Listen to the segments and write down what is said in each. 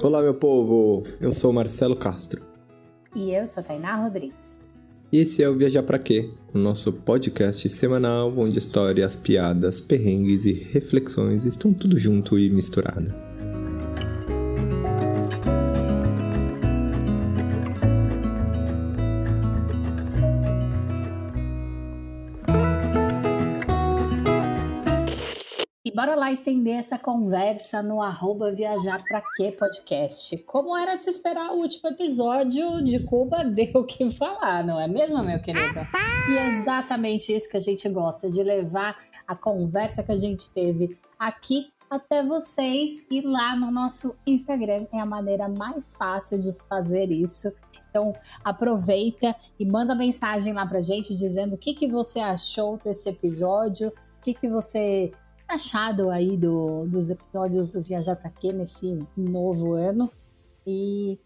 Olá, meu povo! Eu sou Marcelo Castro. E eu sou Tainá Rodrigues. E esse é o Viajar Pra Quê? O nosso podcast semanal onde histórias, piadas, perrengues e reflexões estão tudo junto e misturado. Estender essa conversa no arroba viajar pra quê podcast. Como era de se esperar, o último episódio de Cuba deu o que falar, não é mesmo, meu querido? E é exatamente isso que a gente gosta, de levar a conversa que a gente teve aqui até vocês e lá no nosso Instagram é a maneira mais fácil de fazer isso. Então aproveita e manda mensagem lá pra gente dizendo o que, que você achou desse episódio, o que, que você achado aí do, dos episódios do Viajar para Quê nesse novo ano. E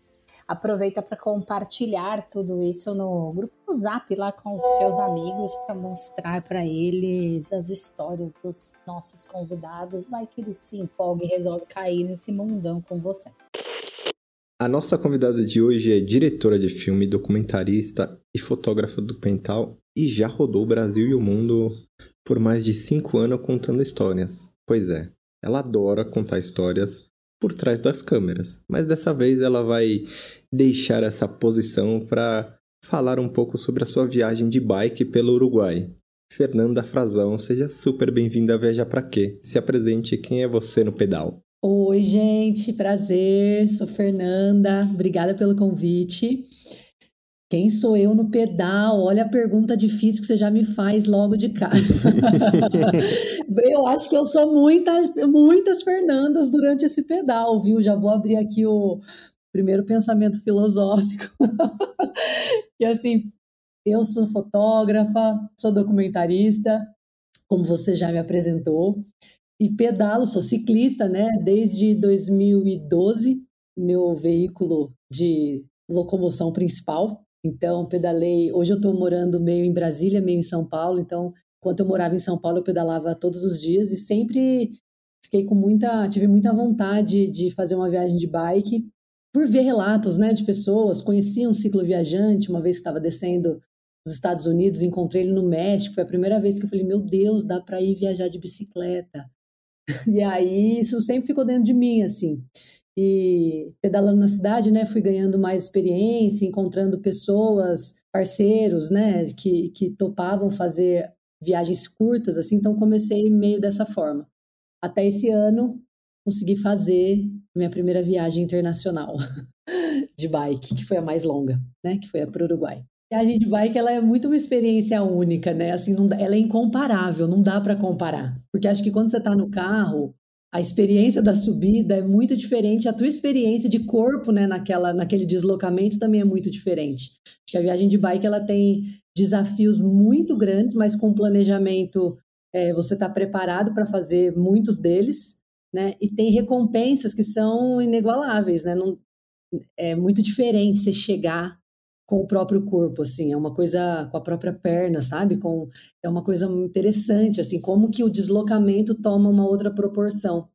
aproveita para compartilhar tudo isso no grupo do Zap lá com os seus amigos para mostrar para eles as histórias dos nossos convidados. Vai que eles se empolguem e resolvem cair nesse mundão com você. A nossa convidada de hoje é diretora de filme, documentarista e fotógrafa documental e já rodou o Brasil e o mundo por mais de cinco anos contando histórias. Pois é, ela adora contar histórias por trás das câmeras, mas dessa vez ela vai deixar essa posição para falar um pouco sobre a sua viagem de bike pelo Uruguai. Fernanda Frazão, seja super bem-vinda a Viajar Pra Quê? Se apresente, quem é você no pedal? Oi, gente, prazer. Sou Fernanda. Obrigada pelo convite. Quem sou eu no pedal? Olha a pergunta difícil que você já me faz logo de cara. eu acho que eu sou muita, muitas Fernandas durante esse pedal, viu? Já vou abrir aqui o primeiro pensamento filosófico. que assim, eu sou fotógrafa, sou documentarista, como você já me apresentou, e pedalo, sou ciclista, né? Desde 2012, meu veículo de locomoção principal então, pedalei. Hoje eu estou morando meio em Brasília, meio em São Paulo. Então, enquanto eu morava em São Paulo, eu pedalava todos os dias e sempre fiquei com muita. tive muita vontade de fazer uma viagem de bike por ver relatos né, de pessoas. Conheci um cicloviajante uma vez que estava descendo dos Estados Unidos, encontrei ele no México. Foi a primeira vez que eu falei: meu Deus, dá para ir viajar de bicicleta. E aí isso sempre ficou dentro de mim, assim e pedalando na cidade, né, fui ganhando mais experiência, encontrando pessoas, parceiros, né, que, que topavam fazer viagens curtas, assim, então comecei meio dessa forma. Até esse ano consegui fazer minha primeira viagem internacional de bike, que foi a mais longa, né, que foi para o Uruguai. A viagem de bike ela é muito uma experiência única, né? Assim, não, ela é incomparável, não dá para comparar. Porque acho que quando você está no carro, a experiência da subida é muito diferente, a tua experiência de corpo, né, naquela, naquele deslocamento também é muito diferente. Acho que a viagem de bike ela tem desafios muito grandes, mas com planejamento é, você está preparado para fazer muitos deles, né? E tem recompensas que são inigualáveis, né? Não, é muito diferente você chegar com o próprio corpo, assim, é uma coisa com a própria perna, sabe? Com, é uma coisa interessante, assim, como que o deslocamento toma uma outra proporção.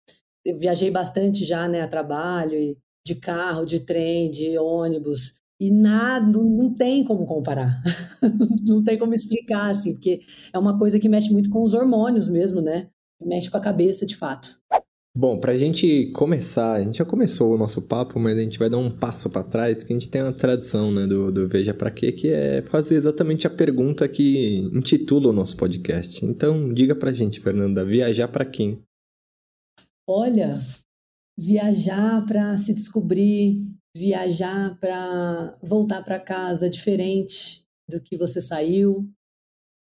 Eu viajei bastante já, né, a trabalho, de carro, de trem, de ônibus, e nada, não tem como comparar, não tem como explicar, assim, porque é uma coisa que mexe muito com os hormônios mesmo, né? Mexe com a cabeça, de fato. Bom, pra gente começar, a gente já começou o nosso papo, mas a gente vai dar um passo para trás, porque a gente tem uma tradição, né, do, do Veja Pra Quê, que é fazer exatamente a pergunta que intitula o nosso podcast. Então, diga pra gente, Fernanda, viajar para quem? Olha, viajar para se descobrir, viajar para voltar para casa diferente do que você saiu,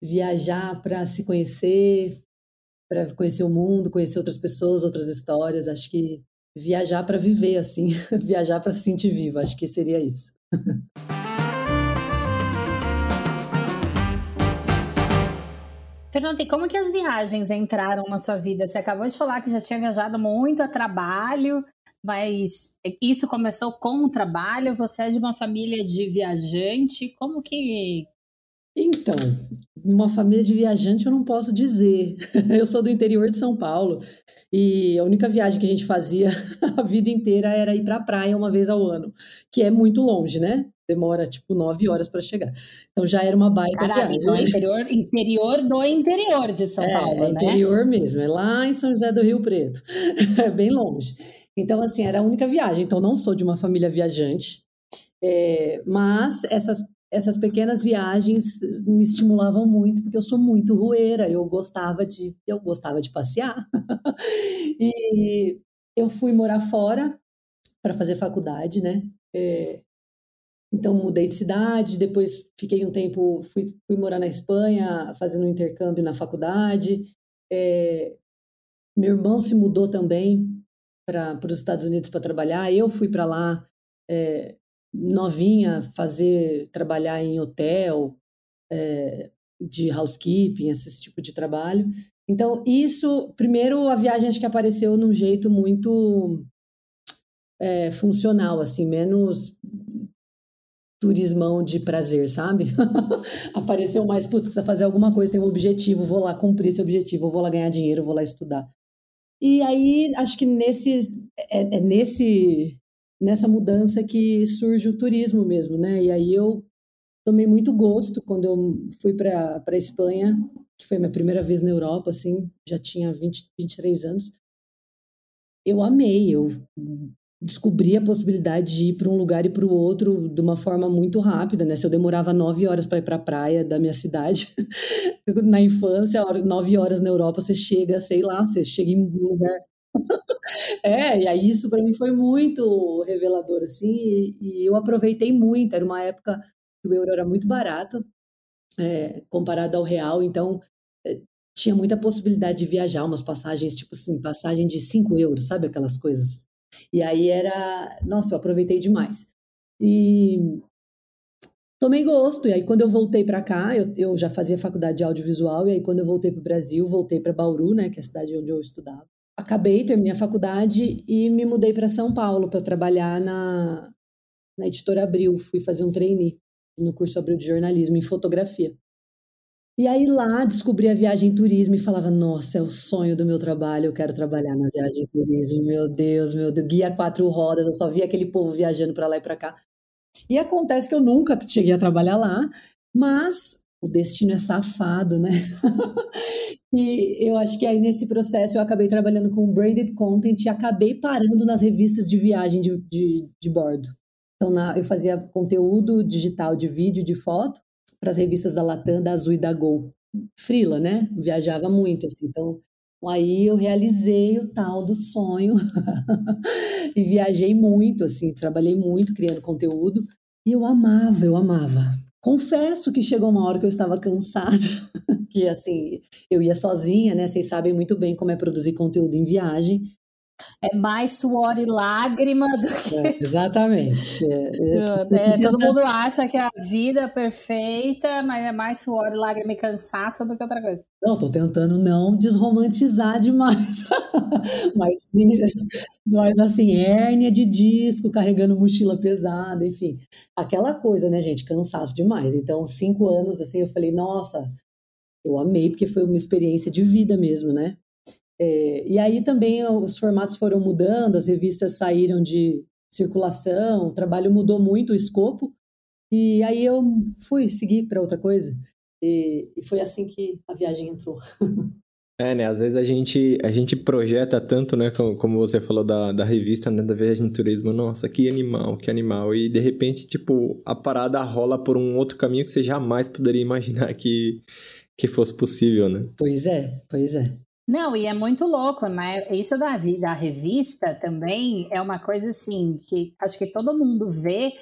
viajar para se conhecer, para conhecer o mundo, conhecer outras pessoas, outras histórias. Acho que viajar para viver, assim, viajar para se sentir vivo, acho que seria isso. Fernanda, e como que as viagens entraram na sua vida? Você acabou de falar que já tinha viajado muito a trabalho, mas isso começou com o trabalho? Você é de uma família de viajante? Como que Então, uma família de viajante eu não posso dizer. Eu sou do interior de São Paulo e a única viagem que a gente fazia a vida inteira era ir para a praia uma vez ao ano, que é muito longe, né? Demora tipo nove horas para chegar. Então já era uma baita viagem. Então é interior, interior do interior de São é, Paulo, é né? interior mesmo, é lá em São José do Rio Preto, é bem longe. Então assim era a única viagem. Então não sou de uma família viajante, é, mas essas essas pequenas viagens me estimulavam muito porque eu sou muito rueira, eu gostava de eu gostava de passear. e eu fui morar fora para fazer faculdade, né? É, então mudei de cidade, depois fiquei um tempo, fui, fui morar na Espanha, fazendo um intercâmbio na faculdade. É, meu irmão se mudou também para os Estados Unidos para trabalhar. Eu fui para lá é, novinha fazer trabalhar em hotel, é, de housekeeping, esse tipo de trabalho. Então isso, primeiro a viagem acho que apareceu num jeito muito é, funcional, assim, menos turismão de prazer, sabe? Apareceu mais, putz, precisa fazer alguma coisa, tem um objetivo, vou lá cumprir esse objetivo, vou lá ganhar dinheiro, vou lá estudar. E aí, acho que nesse, é, é nesse, nessa mudança que surge o turismo mesmo, né? E aí eu tomei muito gosto quando eu fui para a Espanha, que foi minha primeira vez na Europa, assim, já tinha 20, 23 anos. Eu amei, eu descobri a possibilidade de ir para um lugar e para o outro de uma forma muito rápida, né? Se eu demorava nove horas para ir para a praia da minha cidade, na infância, nove horas na Europa, você chega, sei lá, você chega em um lugar. é, e aí isso para mim foi muito revelador, assim, e, e, eu aproveitei muito. Era uma época que o euro era muito barato, é, comparado ao real, então é, tinha muita possibilidade de viajar, umas passagens, tipo assim, passagem de cinco euros, sabe aquelas coisas? E aí era. Nossa, eu aproveitei demais. E tomei gosto. E aí, quando eu voltei para cá, eu, eu já fazia faculdade de audiovisual. E aí, quando eu voltei para o Brasil, voltei para Bauru, né, que é a cidade onde eu estudava. Acabei, terminei a faculdade e me mudei para São Paulo para trabalhar na, na editora Abril. Fui fazer um trainee no curso Abril de jornalismo em fotografia. E aí lá descobri a viagem turismo e falava, nossa, é o sonho do meu trabalho, eu quero trabalhar na viagem turismo, meu Deus, meu Deus, guia quatro rodas, eu só via aquele povo viajando para lá e para cá. E acontece que eu nunca cheguei a trabalhar lá, mas o destino é safado, né? e eu acho que aí nesse processo eu acabei trabalhando com branded content e acabei parando nas revistas de viagem de, de, de bordo. Então na, eu fazia conteúdo digital de vídeo, de foto, para as revistas da Latam, da Azul e da Gol. Frila, né? Viajava muito, assim. Então, aí eu realizei o tal do sonho e viajei muito, assim, trabalhei muito criando conteúdo e eu amava, eu amava. Confesso que chegou uma hora que eu estava cansada, que assim, eu ia sozinha, né? Vocês sabem muito bem como é produzir conteúdo em viagem. É mais suor e lágrima do que. É, exatamente. É, é, é todo mundo acha que a vida é perfeita, mas é mais suor e lágrima e cansaço do que outra coisa. Não, tô tentando não desromantizar demais. mas, mas assim, hérnia de disco, carregando mochila pesada, enfim. Aquela coisa, né, gente? Cansaço demais. Então, cinco anos, assim, eu falei, nossa, eu amei, porque foi uma experiência de vida mesmo, né? É, e aí também os formatos foram mudando, as revistas saíram de circulação, o trabalho mudou muito o escopo, e aí eu fui seguir para outra coisa. E, e, foi assim que a viagem entrou. É, né? Às vezes a gente, a gente projeta tanto, né? Como, como você falou da, da revista, né? Da viagem turismo. Nossa, que animal, que animal. E de repente, tipo, a parada rola por um outro caminho que você jamais poderia imaginar que, que fosse possível, né? Pois é, pois é. Não, e é muito louco, né? Isso da, da revista também é uma coisa assim que acho que todo mundo vê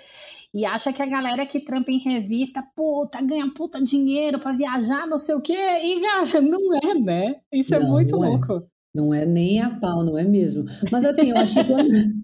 e acha que a galera que trampa em revista, puta, ganha puta dinheiro para viajar, não sei o quê. E, cara, não é, né? Isso é não, é muito louco. É. Não é nem a pau, não é mesmo? Mas assim, eu acho que quando.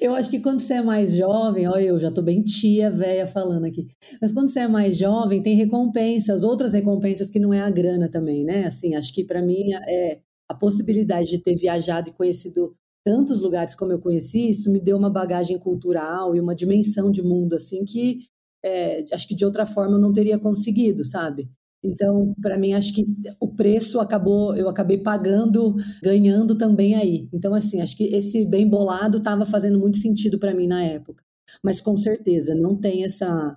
Eu acho que quando você é mais jovem, olha, eu já tô bem tia velha falando aqui. Mas quando você é mais jovem, tem recompensas, outras recompensas que não é a grana também, né? Assim, acho que para mim é a possibilidade de ter viajado e conhecido tantos lugares como eu conheci, isso me deu uma bagagem cultural e uma dimensão de mundo assim que é, acho que de outra forma eu não teria conseguido, sabe? Então, para mim, acho que o preço acabou, eu acabei pagando, ganhando também aí. Então, assim, acho que esse bem bolado estava fazendo muito sentido para mim na época. Mas com certeza, não tem essa.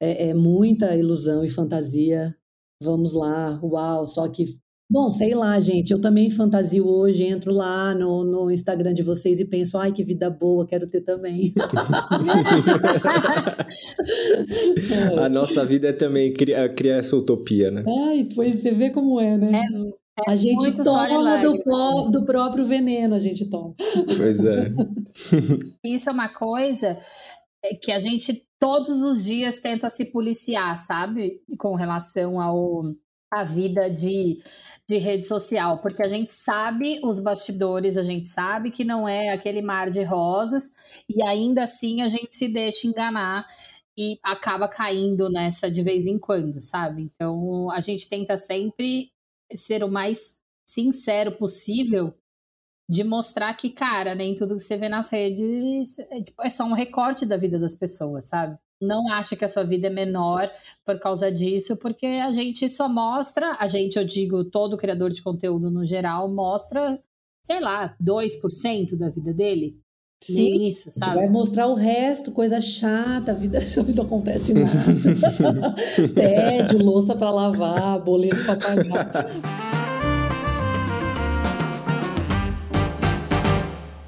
É, é, muita ilusão e fantasia. Vamos lá, uau, só que. Bom, sei lá, gente, eu também fantasio hoje, entro lá no, no Instagram de vocês e penso, ai, que vida boa, quero ter também. A nossa vida é também criar, criar essa utopia, né? Ai, pois você vê como é, né? É, é a gente toma do, storyline. pó- do próprio veneno, a gente toma. Pois é. Isso é uma coisa é, que a gente todos os dias tenta se policiar, sabe? Com relação ao à vida de, de rede social, porque a gente sabe os bastidores, a gente sabe que não é aquele mar de rosas, e ainda assim a gente se deixa enganar e acaba caindo nessa de vez em quando, sabe? Então a gente tenta sempre ser o mais sincero possível de mostrar que, cara, nem tudo que você vê nas redes é, tipo, é só um recorte da vida das pessoas, sabe? Não acha que a sua vida é menor por causa disso, porque a gente só mostra, a gente, eu digo, todo criador de conteúdo no geral, mostra, sei lá, 2% da vida dele. Nem isso, sabe? vai mostrar o resto, coisa chata, a vida, a vida não acontece nada. Tédio, louça para lavar, boleto para pagar.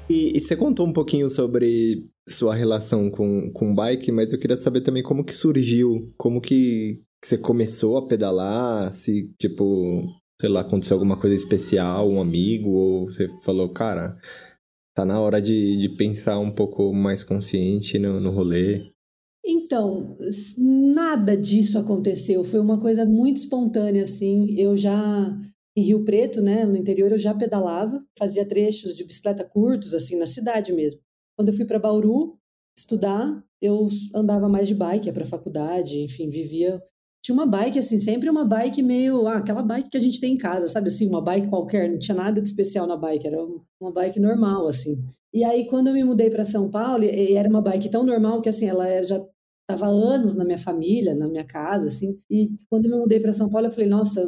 E, e você contou um pouquinho sobre sua relação com, com bike, mas eu queria saber também como que surgiu, como que, que você começou a pedalar, se, tipo, sei lá, aconteceu alguma coisa especial, um amigo, ou você falou, cara, tá na hora de, de pensar um pouco mais consciente no, no rolê. Então, nada disso aconteceu. Foi uma coisa muito espontânea, assim. Eu já, em Rio Preto, né, no interior, eu já pedalava, fazia trechos de bicicleta curtos, assim, na cidade mesmo. Quando eu fui para Bauru estudar, eu andava mais de bike, ia para faculdade, enfim, vivia. Tinha uma bike, assim, sempre uma bike meio. Ah, aquela bike que a gente tem em casa, sabe? Assim, uma bike qualquer, não tinha nada de especial na bike, era um- uma bike normal, assim. E aí, quando eu me mudei para São Paulo, e- era uma bike tão normal que, assim, ela já estava anos na minha família, na minha casa, assim. E quando eu me mudei para São Paulo, eu falei, nossa,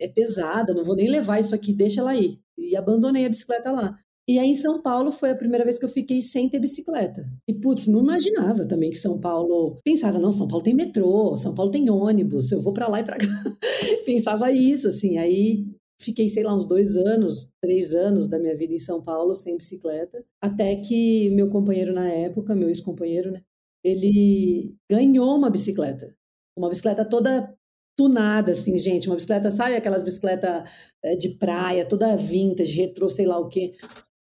é pesada, não vou nem levar isso aqui, deixa ela aí. E abandonei a bicicleta lá. E aí em São Paulo foi a primeira vez que eu fiquei sem ter bicicleta. E putz, não imaginava também que São Paulo. Pensava, não, São Paulo tem metrô, São Paulo tem ônibus, eu vou para lá e para cá. Pensava isso, assim. Aí fiquei, sei lá, uns dois anos, três anos da minha vida em São Paulo sem bicicleta. Até que meu companheiro na época, meu ex-companheiro, né? Ele ganhou uma bicicleta. Uma bicicleta toda tunada, assim, gente. Uma bicicleta, sabe aquelas bicicletas eh, de praia, toda vintage, retrô, sei lá o quê.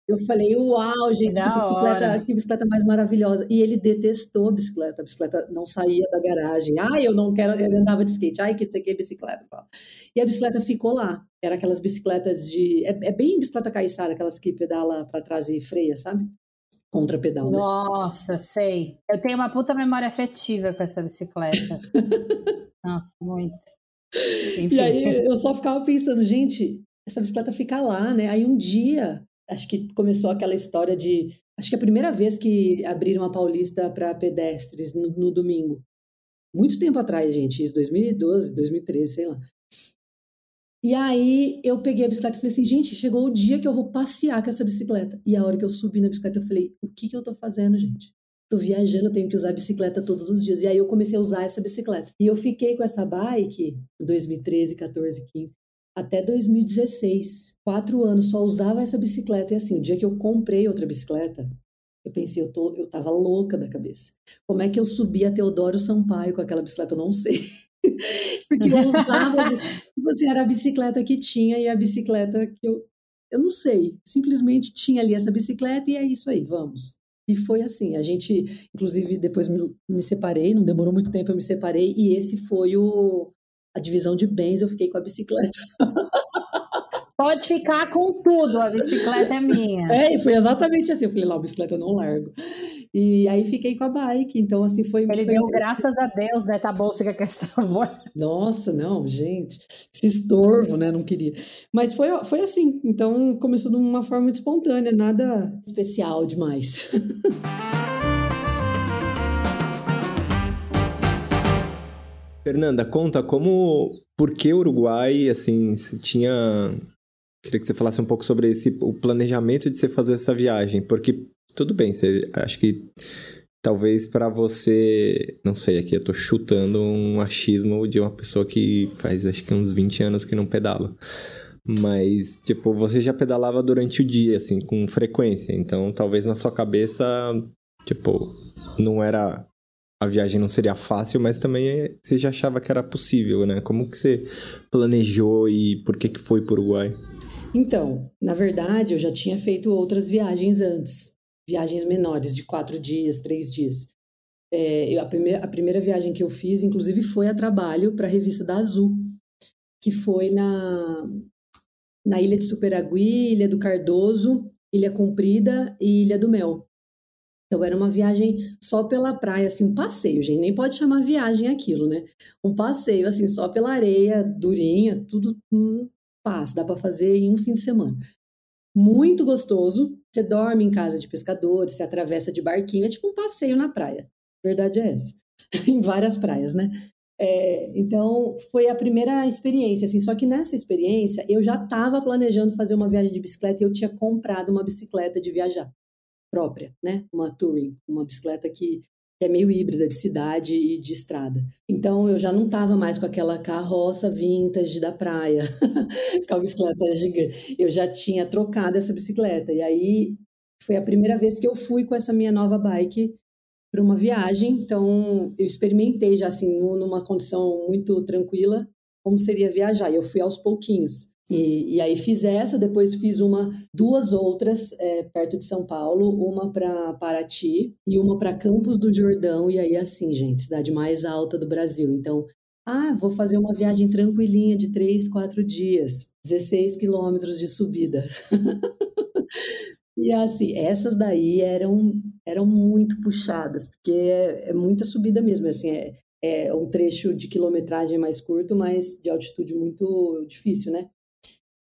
Eu falei, uau, gente, que bicicleta, que bicicleta mais maravilhosa. E ele detestou a bicicleta. A bicicleta não saía da garagem. Ai, eu não quero. Ele andava de skate. Ai, que isso aqui é bicicleta. E a bicicleta ficou lá. Era aquelas bicicletas de. É, é bem bicicleta caiçara, aquelas que pedala para trás e freia, sabe? Contra pedal, né? Nossa, sei. Eu tenho uma puta memória afetiva com essa bicicleta. Nossa, muito. Enfim. E aí eu só ficava pensando, gente, essa bicicleta fica lá, né? Aí um dia, acho que começou aquela história de. Acho que é a primeira vez que abriram a Paulista para pedestres no, no domingo. Muito tempo atrás, gente, isso 2012, 2013, sei lá. E aí eu peguei a bicicleta e falei assim, gente, chegou o dia que eu vou passear com essa bicicleta. E a hora que eu subi na bicicleta, eu falei, o que que eu tô fazendo, gente? Tô viajando, eu tenho que usar a bicicleta todos os dias. E aí eu comecei a usar essa bicicleta. E eu fiquei com essa bike em 2013, 14, 15, até 2016. Quatro anos, só usava essa bicicleta. E assim, o dia que eu comprei outra bicicleta, eu pensei, eu, tô, eu tava louca da cabeça. Como é que eu subi a Teodoro Sampaio com aquela bicicleta? Eu não sei. Porque eu usava, tipo assim, era a bicicleta que tinha e a bicicleta que eu. Eu não sei, simplesmente tinha ali essa bicicleta e é isso aí, vamos. E foi assim, a gente, inclusive, depois me, me separei, não demorou muito tempo, eu me separei, e esse foi o, a divisão de bens, eu fiquei com a bicicleta. Pode ficar com tudo, a bicicleta é minha. É, e foi exatamente assim, eu falei, lá, a bicicleta eu não largo. E aí fiquei com a bike, então assim, foi... Ele foi deu graças a Deus, né? Tá bom, fica com essa. Nossa, não, gente, esse estorvo, né? Não queria. Mas foi, foi assim, então começou de uma forma muito espontânea, nada especial demais. Fernanda, conta como, por que o Uruguai, assim, se tinha Queria que você falasse um pouco sobre esse, o planejamento de você fazer essa viagem, porque tudo bem, você, acho que talvez para você, não sei, aqui eu tô chutando um achismo de uma pessoa que faz acho que uns 20 anos que não pedala. Mas, tipo, você já pedalava durante o dia, assim, com frequência. Então, talvez na sua cabeça, tipo, não era. A viagem não seria fácil, mas também você já achava que era possível, né? Como que você planejou e por que que foi pro Uruguai? Então, na verdade, eu já tinha feito outras viagens antes, viagens menores, de quatro dias, três dias. É, eu, a, primeira, a primeira viagem que eu fiz, inclusive, foi a trabalho para a revista da Azul, que foi na, na Ilha de Superagui, Ilha do Cardoso, Ilha Comprida e Ilha do Mel. Então era uma viagem só pela praia, assim, um passeio, gente, nem pode chamar viagem aquilo, né? Um passeio, assim, só pela areia durinha, tudo hum, paz, dá para fazer em um fim de semana. Muito gostoso. Você dorme em casa de pescadores, você atravessa de barquinho, é tipo um passeio na praia. Verdade é essa. em várias praias, né? É, então, foi a primeira experiência, assim, só que nessa experiência eu já estava planejando fazer uma viagem de bicicleta e eu tinha comprado uma bicicleta de viajar própria, né? Uma touring, uma bicicleta que é meio híbrida de cidade e de estrada. Então eu já não estava mais com aquela carroça vintage da praia, com a bicicleta gigante. Eu já tinha trocado essa bicicleta. E aí foi a primeira vez que eu fui com essa minha nova bike para uma viagem. Então eu experimentei já assim, numa condição muito tranquila, como seria viajar. E eu fui aos pouquinhos. E, e, aí fiz essa, depois fiz uma, duas outras é, perto de São Paulo, uma para Paraty e uma para Campos do Jordão, e aí assim, gente, cidade mais alta do Brasil. Então, ah, vou fazer uma viagem tranquilinha de três, quatro dias, 16 quilômetros de subida. e assim, essas daí eram, eram muito puxadas, porque é, é muita subida mesmo, assim, é, é um trecho de quilometragem mais curto, mas de altitude muito difícil, né?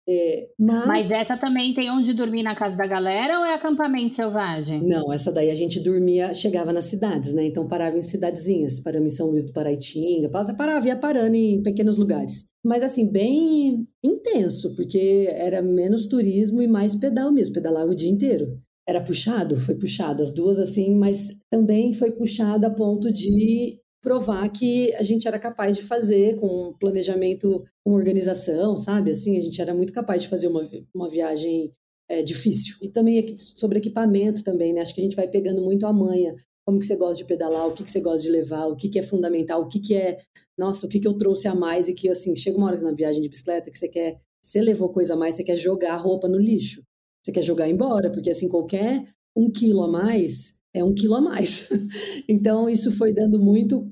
É, mas... mas... essa também tem onde dormir na casa da galera ou é acampamento selvagem? Não, essa daí a gente dormia, chegava nas cidades, né? Então parava em cidadezinhas, paramos em São Luís do Paraitinga, parava, ia parando em pequenos lugares. Mas assim, bem intenso, porque era menos turismo e mais pedal mesmo, pedalava o dia inteiro. Era puxado, foi puxado, as duas assim, mas também foi puxado a ponto de provar que a gente era capaz de fazer com planejamento, com organização, sabe? Assim, a gente era muito capaz de fazer uma, uma viagem é, difícil. E também sobre equipamento também, né? Acho que a gente vai pegando muito a manha. Como que você gosta de pedalar, o que, que você gosta de levar, o que, que é fundamental, o que, que é, nossa, o que, que eu trouxe a mais e que, assim, chega uma hora na viagem de bicicleta que você quer, você levou coisa a mais, você quer jogar a roupa no lixo, você quer jogar embora, porque, assim, qualquer um quilo a mais é um quilo a mais. então, isso foi dando muito,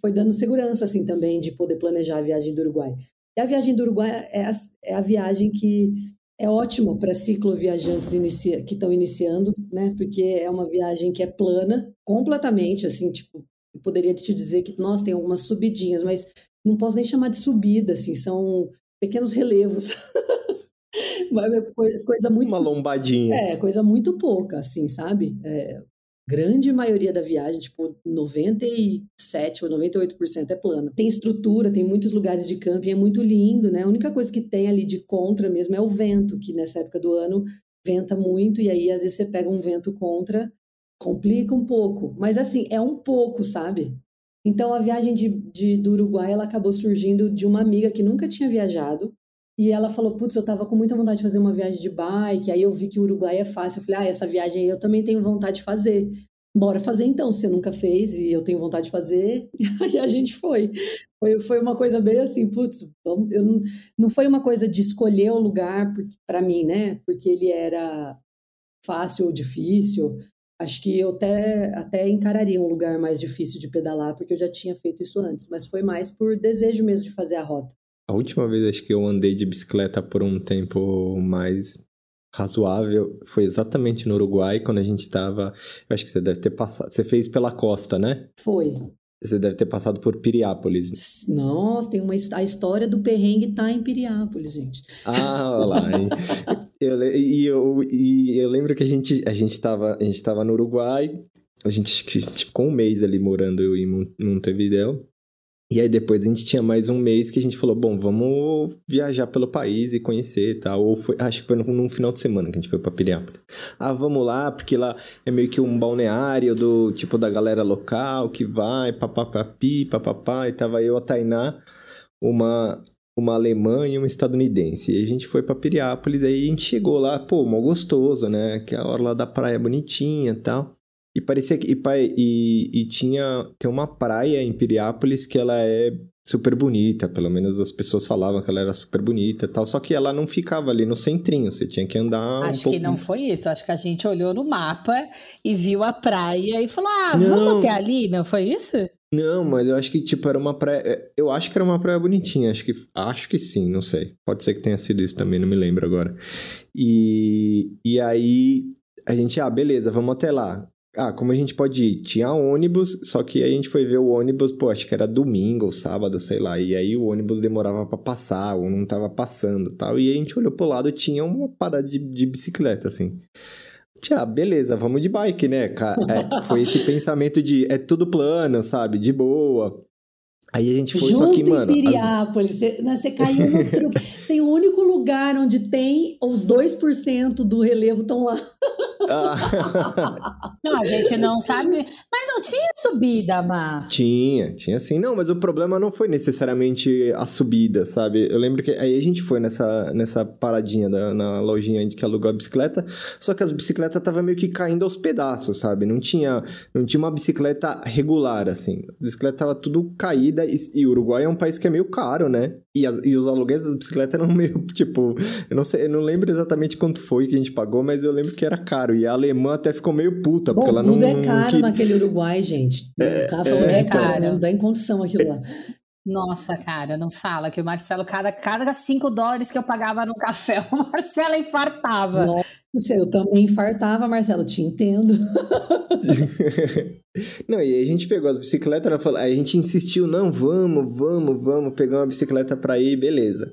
foi dando segurança, assim, também, de poder planejar a viagem do Uruguai. E a viagem do Uruguai é a, é a viagem que é ótima para cicloviajantes inicia, que estão iniciando, né? Porque é uma viagem que é plana, completamente, assim, tipo, eu poderia te dizer que, nós tem algumas subidinhas, mas não posso nem chamar de subida, assim, são pequenos relevos. coisa, coisa muito... Uma lombadinha. É, coisa muito pouca, assim, sabe? É, grande maioria da viagem, tipo 97 ou 98% é plana. Tem estrutura, tem muitos lugares de camping, é muito lindo, né? A única coisa que tem ali de contra mesmo é o vento, que nessa época do ano venta muito e aí às vezes você pega um vento contra, complica um pouco, mas assim, é um pouco, sabe? Então a viagem de, de, do Uruguai ela acabou surgindo de uma amiga que nunca tinha viajado e ela falou: Putz, eu tava com muita vontade de fazer uma viagem de bike. Aí eu vi que o Uruguai é fácil. Eu falei: Ah, essa viagem aí eu também tenho vontade de fazer. Bora fazer então, você nunca fez e eu tenho vontade de fazer. E a gente foi. Foi, foi uma coisa bem assim, putz, eu não, não foi uma coisa de escolher o lugar para mim, né? Porque ele era fácil ou difícil. Acho que eu até, até encararia um lugar mais difícil de pedalar, porque eu já tinha feito isso antes, mas foi mais por desejo mesmo de fazer a rota. A última vez acho que eu andei de bicicleta por um tempo mais razoável foi exatamente no Uruguai, quando a gente tava. Eu acho que você deve ter passado. Você fez pela costa, né? Foi. Você deve ter passado por Piriápolis. Nossa, tem uma a história do perrengue tá em Piriápolis, gente. Ah, olha lá. eu, e, eu, e eu lembro que a gente, a gente tava, a gente tava no Uruguai, a gente, a gente ficou um mês ali morando em Montevideo. E aí depois a gente tinha mais um mês que a gente falou, bom, vamos viajar pelo país e conhecer e tal. Ou foi, acho que foi num final de semana que a gente foi pra Piriápolis. Ah, vamos lá, porque lá é meio que um balneário do tipo da galera local que vai, papapapi, papapá, e tava eu, a Tainá, uma, uma alemã e uma estadunidense. E a gente foi pra Piriápolis, aí a gente chegou lá, pô, mó gostoso, né? Que é a hora lá da praia bonitinha e tal. E parecia que. E, e, e, tinha. Tem uma praia em Piriápolis que ela é super bonita, pelo menos as pessoas falavam que ela era super bonita e tal. Só que ela não ficava ali no centrinho, você tinha que andar. Acho um pouco... que não foi isso. Acho que a gente olhou no mapa e viu a praia e falou: ah, não. vamos até ali, não foi isso? Não, mas eu acho que, tipo, era uma praia. É, eu acho que era uma praia bonitinha. Acho que, acho que sim, não sei. Pode ser que tenha sido isso também, não me lembro agora. E, e aí a gente, ah, beleza, vamos até lá. Ah, como a gente pode ir? Tinha ônibus, só que a gente foi ver o ônibus, pô, acho que era domingo ou sábado, sei lá. E aí o ônibus demorava para passar, ou não tava passando tal. E a gente olhou pro lado, tinha uma parada de, de bicicleta, assim. Ah, beleza, vamos de bike, né? É, foi esse pensamento de é tudo plano, sabe? De boa. Aí a gente foi, Justo só que, mano... em Piriápolis, as... você, né, você caiu no truque. tem o único lugar onde tem os 2% do relevo estão lá. Ah. não, a gente não sabe. Mas não tinha subida, Mar. Tinha, tinha sim. Não, mas o problema não foi necessariamente a subida, sabe? Eu lembro que aí a gente foi nessa, nessa paradinha da, na lojinha que alugou a bicicleta, só que as bicicletas estavam meio que caindo aos pedaços, sabe? Não tinha, não tinha uma bicicleta regular, assim. A bicicleta tava tudo caída e, e o Uruguai é um país que é meio caro, né? E, as, e os aluguéis das bicicletas eram meio, tipo, eu não sei, eu não lembro exatamente quanto foi que a gente pagou, mas eu lembro que era caro. E a alemã até ficou meio puta, Bom, porque ela não. Tudo é caro que... naquele Uruguai, gente. É, o é, é caro, não dá em condição aquilo lá. Nossa, cara, não fala que o Marcelo, cada, cada cinco dólares que eu pagava no café, o Marcelo infartava. Nossa, eu também infartava, Marcelo, te entendo. não, e aí a gente pegou as bicicletas, ela falou, aí a gente insistiu, não, vamos, vamos, vamos pegar uma bicicleta pra ir, beleza.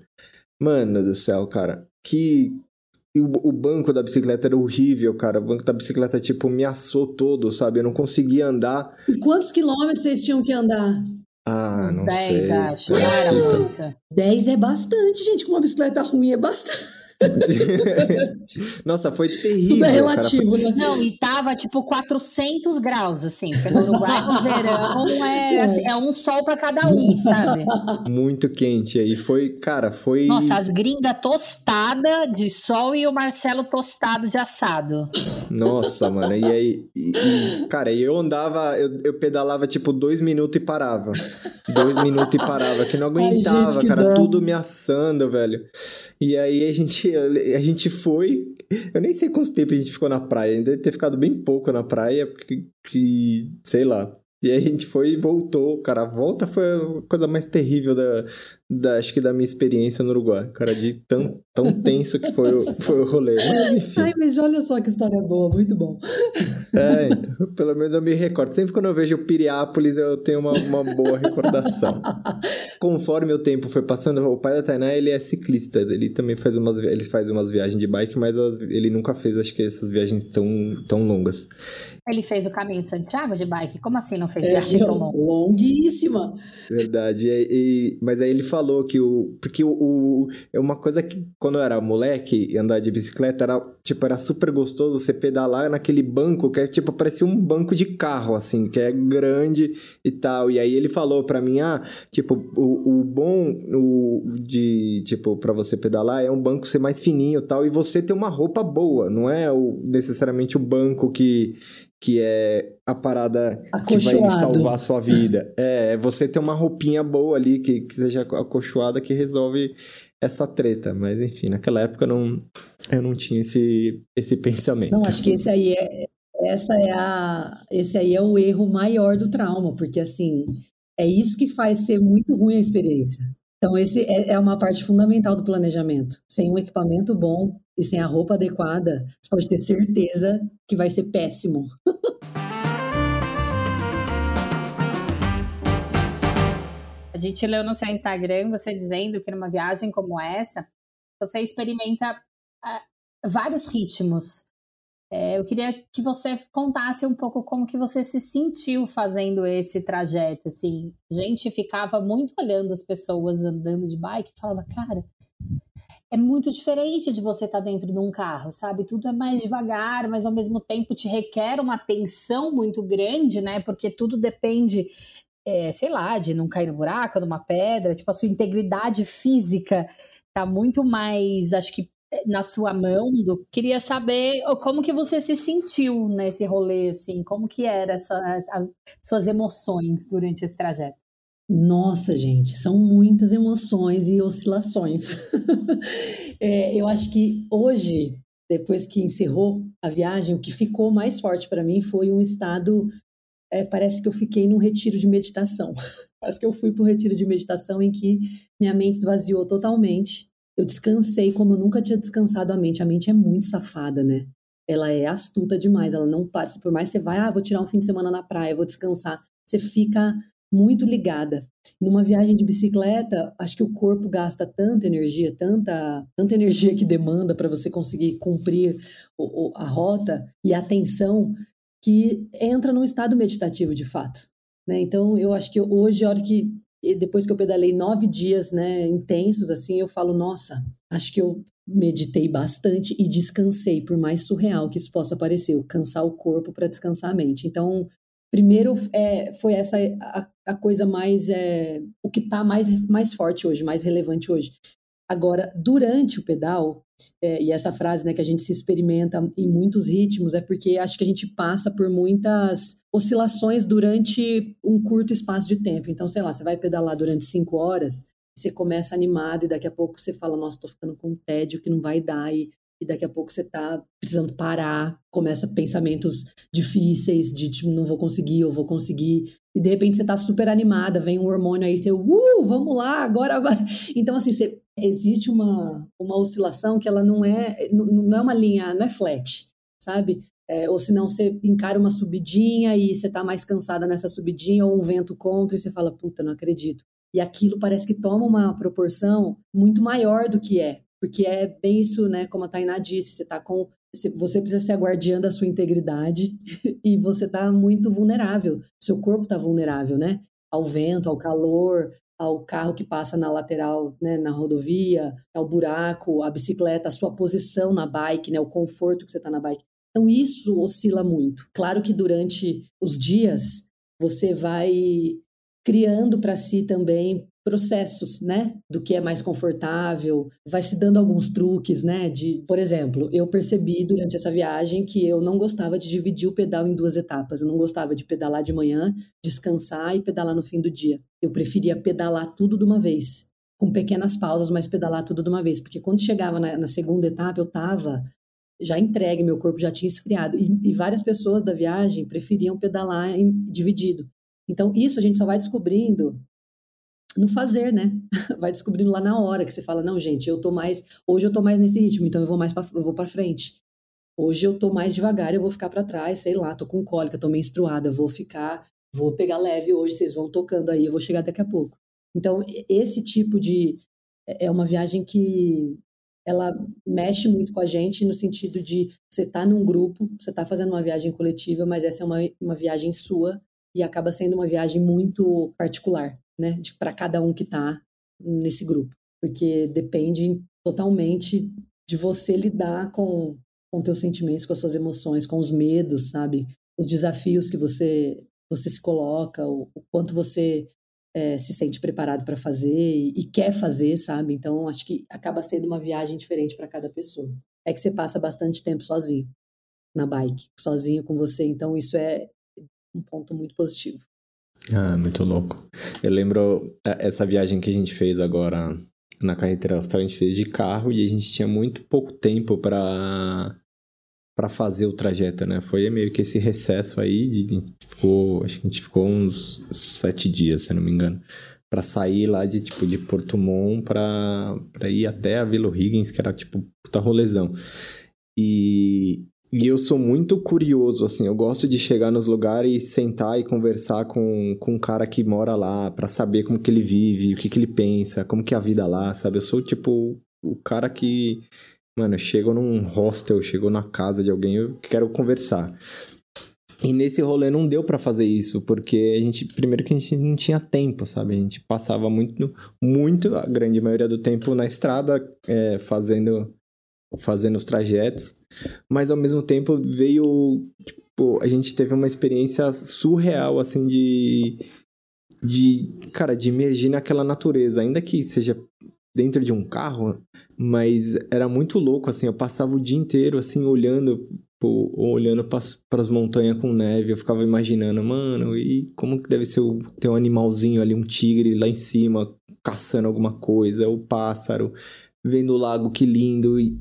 Mano do céu, cara, que. O, o banco da bicicleta era horrível, cara. O banco da bicicleta, tipo, me assou todo, sabe? Eu não conseguia andar. E quantos quilômetros vocês tinham que andar? Ah, não 10, sei. acho. Era muita. 10 é bastante, gente. Com uma bicicleta ruim é bastante. Nossa, foi terrível. Tudo é relativo, cara. né? Não, e tava tipo 400 graus, assim. Porque no Uruguai, no verão, é, assim, é um sol para cada um, sabe? Muito quente. Aí foi, cara, foi. Nossa, as gringas tostada de sol e o Marcelo tostado de assado. Nossa, mano. E aí, e, e, cara, eu andava, eu, eu pedalava tipo dois minutos e parava. Dois minutos e parava, que não aguentava, Ai, gente, cara. Dó. Tudo me assando, velho. E aí a gente a gente foi. Eu nem sei quanto tempo a gente ficou na praia. Ainda deve ter ficado bem pouco na praia, porque, que, sei lá. E aí a gente foi e voltou. Cara, a volta foi a coisa mais terrível da, da, acho que da minha experiência no Uruguai, cara, de tão, tão tenso que foi o, foi o rolê. Mas. Ai, mas olha só que história boa, muito bom. É, então, pelo menos eu me recordo. Sempre quando eu vejo Piriápolis, eu tenho uma, uma boa recordação. Conforme o tempo foi passando, o pai da Tainá, ele é ciclista, ele também faz umas, ele faz umas viagens de bike, mas as, ele nunca fez, acho que essas viagens tão, tão longas. Ele fez o caminho de Santiago de bike? Como assim não fez é, viagem tão longa? Longuíssima. Verdade, e, e, mas aí ele falou falou que o. Porque o, o. É uma coisa que quando eu era moleque e andar de bicicleta era, tipo, era super gostoso você pedalar naquele banco que é tipo, parecia um banco de carro, assim, que é grande e tal. E aí ele falou pra mim, ah, tipo, o, o bom o, de, tipo, pra você pedalar é um banco ser mais fininho e tal, e você ter uma roupa boa, não é o, necessariamente o banco que que é a parada que vai salvar a sua vida. É, é você ter uma roupinha boa ali, que, que seja acolchoada, que resolve essa treta. Mas enfim, naquela época não, eu não tinha esse, esse pensamento. Não, acho que esse aí é, essa é a, esse aí é o erro maior do trauma, porque assim, é isso que faz ser muito ruim a experiência. Então, esse é, é uma parte fundamental do planejamento. Sem um equipamento bom e sem a roupa adequada, você pode ter certeza que vai ser péssimo. A gente leu no seu Instagram você dizendo que numa viagem como essa, você experimenta uh, vários ritmos. É, eu queria que você contasse um pouco como que você se sentiu fazendo esse trajeto, assim. A gente ficava muito olhando as pessoas andando de bike e falava, cara, é muito diferente de você estar tá dentro de um carro, sabe? Tudo é mais devagar, mas ao mesmo tempo te requer uma atenção muito grande, né? Porque tudo depende, é, sei lá, de não cair no buraco, numa pedra, tipo, a sua integridade física tá muito mais, acho que na sua mão. Do... Queria saber como que você se sentiu nesse rolê, assim, como que eram as suas emoções durante esse trajeto. Nossa, gente, são muitas emoções e oscilações. é, eu acho que hoje, depois que encerrou a viagem, o que ficou mais forte para mim foi um estado. É, parece que eu fiquei num retiro de meditação. parece que eu fui para um retiro de meditação em que minha mente esvaziou totalmente eu descansei como eu nunca tinha descansado a mente. A mente é muito safada, né? Ela é astuta demais. Ela não passa. Por mais que você vai, ah, vou tirar um fim de semana na praia, vou descansar. Você fica muito ligada. Numa viagem de bicicleta, acho que o corpo gasta tanta energia, tanta, tanta energia que demanda para você conseguir cumprir o, o, a rota e a atenção, que entra num estado meditativo de fato. Né? Então, eu acho que hoje, a hora que depois que eu pedalei nove dias, né, intensos, assim, eu falo, nossa, acho que eu meditei bastante e descansei, por mais surreal que isso possa parecer, cansar o corpo para descansar a mente. Então, primeiro é, foi essa a, a coisa mais, é, o que está mais, mais forte hoje, mais relevante hoje. Agora, durante o pedal, é, e essa frase né, que a gente se experimenta em muitos ritmos, é porque acho que a gente passa por muitas oscilações durante um curto espaço de tempo. Então, sei lá, você vai pedalar durante cinco horas, você começa animado e daqui a pouco você fala, nossa, tô ficando com tédio que não vai dar, e, e daqui a pouco você tá precisando parar, começa pensamentos difíceis de tipo, não vou conseguir, eu vou conseguir, e de repente você tá super animada, vem um hormônio aí, você, uh, vamos lá, agora vai. Então, assim, você existe uma, uma oscilação que ela não é, não é uma linha, não é flat, sabe? É, ou se não você encara uma subidinha e você tá mais cansada nessa subidinha, ou um vento contra e você fala, puta, não acredito. E aquilo parece que toma uma proporção muito maior do que é. Porque é bem isso, né? Como a Tainá disse, você tá com. Você precisa ser a guardiã da sua integridade e você tá muito vulnerável. Seu corpo tá vulnerável, né? Ao vento, ao calor, ao carro que passa na lateral, né, na rodovia, ao buraco, a bicicleta, a sua posição na bike, né, o conforto que você está na bike. Então isso oscila muito. Claro que durante os dias você vai criando para si também processos, né, do que é mais confortável, vai se dando alguns truques, né, de, por exemplo, eu percebi durante essa viagem que eu não gostava de dividir o pedal em duas etapas, eu não gostava de pedalar de manhã, descansar e pedalar no fim do dia. Eu preferia pedalar tudo de uma vez, com pequenas pausas, mas pedalar tudo de uma vez, porque quando chegava na, na segunda etapa eu tava já entregue, meu corpo já tinha esfriado. E, e, várias pessoas da viagem preferiam pedalar em, dividido. Então, isso a gente só vai descobrindo no fazer, né? Vai descobrindo lá na hora que você fala, não, gente, eu tô mais, hoje eu tô mais nesse ritmo, então eu vou mais pra, eu vou para frente. Hoje eu tô mais devagar, eu vou ficar para trás, sei lá, tô com cólica, tô menstruada, vou ficar, vou pegar leve hoje, vocês vão tocando aí, eu vou chegar daqui a pouco. Então, esse tipo de é, é uma viagem que ela mexe muito com a gente no sentido de você tá num grupo, você tá fazendo uma viagem coletiva, mas essa é uma, uma viagem sua e acaba sendo uma viagem muito particular né, para cada um que está nesse grupo, porque depende totalmente de você lidar com com teus sentimentos, com as suas emoções, com os medos, sabe? Os desafios que você você se coloca, o, o quanto você é, se sente preparado para fazer e, e, quer fazer, sabe? Então acho que acaba sendo uma viagem diferente para cada pessoa. É que você passa bastante tempo sozinho na bike, sozinho com você, então isso é um ponto muito positivo. Ah, muito louco. Eu lembro é, essa viagem que a gente fez agora na carretera austral, a gente fez de carro e a gente tinha muito pouco tempo para para fazer o trajeto, né? Foi meio que esse recesso aí de ficou, acho que a gente ficou uns sete dias, se não me engano, para sair lá de tipo de Porto Montt para para ir até a Vila Higgins, que era tipo puta rolezão. E e eu sou muito curioso, assim, eu gosto de chegar nos lugares e sentar e conversar com, com um cara que mora lá, para saber como que ele vive, o que que ele pensa, como que é a vida lá, sabe? Eu sou, tipo, o cara que mano, chego num hostel, chego na casa de alguém, eu quero conversar. E nesse rolê não deu para fazer isso, porque a gente, primeiro que a gente não tinha tempo, sabe? A gente passava muito, muito, a grande maioria do tempo na estrada, é, fazendo, fazendo os trajetos, mas ao mesmo tempo veio, tipo, a gente teve uma experiência surreal, assim, de, de, cara, de emergir naquela natureza, ainda que seja dentro de um carro, mas era muito louco, assim, eu passava o dia inteiro, assim, olhando Pô, olhando para as montanhas com neve, eu ficava imaginando, mano, e como que deve ser o, ter um animalzinho ali, um tigre lá em cima, caçando alguma coisa, o pássaro, vendo o lago, que lindo. E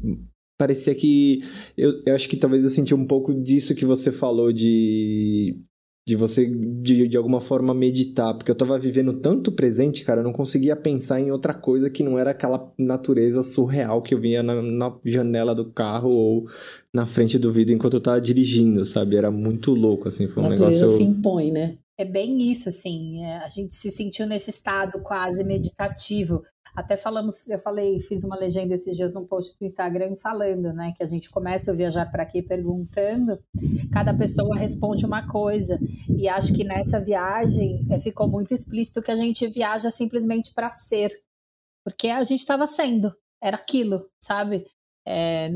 parecia que. Eu, eu acho que talvez eu senti um pouco disso que você falou de de você, de, de alguma forma, meditar, porque eu tava vivendo tanto presente, cara, eu não conseguia pensar em outra coisa que não era aquela natureza surreal que eu via na, na janela do carro ou na frente do vidro enquanto eu tava dirigindo, sabe? Era muito louco, assim, foi um a natureza negócio... se impõe, né? É bem isso, assim, é, a gente se sentiu nesse estado quase meditativo. Até falamos, eu falei, fiz uma legenda esses dias no post do Instagram falando, né, que a gente começa a viajar para aqui perguntando, cada pessoa responde uma coisa. E acho que nessa viagem é, ficou muito explícito que a gente viaja simplesmente para ser, porque a gente estava sendo, era aquilo, sabe? É,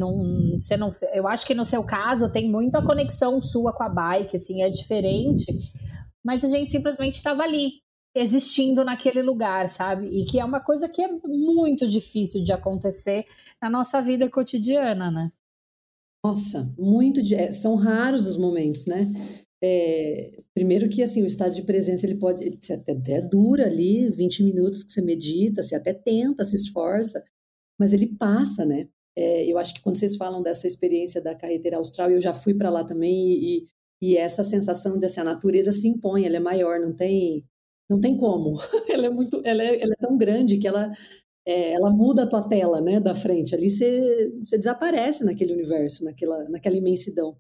você não, eu acho que no seu caso tem muita conexão sua com a bike, assim, é diferente, mas a gente simplesmente estava ali, existindo naquele lugar, sabe? E que é uma coisa que é muito difícil de acontecer na nossa vida cotidiana, né? Nossa, muito de, é, são raros os momentos, né? É, primeiro que assim o estado de presença ele pode ser até, até dura ali 20 minutos que você medita, você até tenta, se esforça, mas ele passa, né? É, eu acho que quando vocês falam dessa experiência da carreteira austral, eu já fui para lá também e, e essa sensação de assim, natureza se impõe, ela é maior, não tem não tem como. ela é muito, ela é, ela é tão grande que ela, é, ela muda a tua tela, né, da frente. Ali você, você desaparece naquele universo, naquela, naquela imensidão.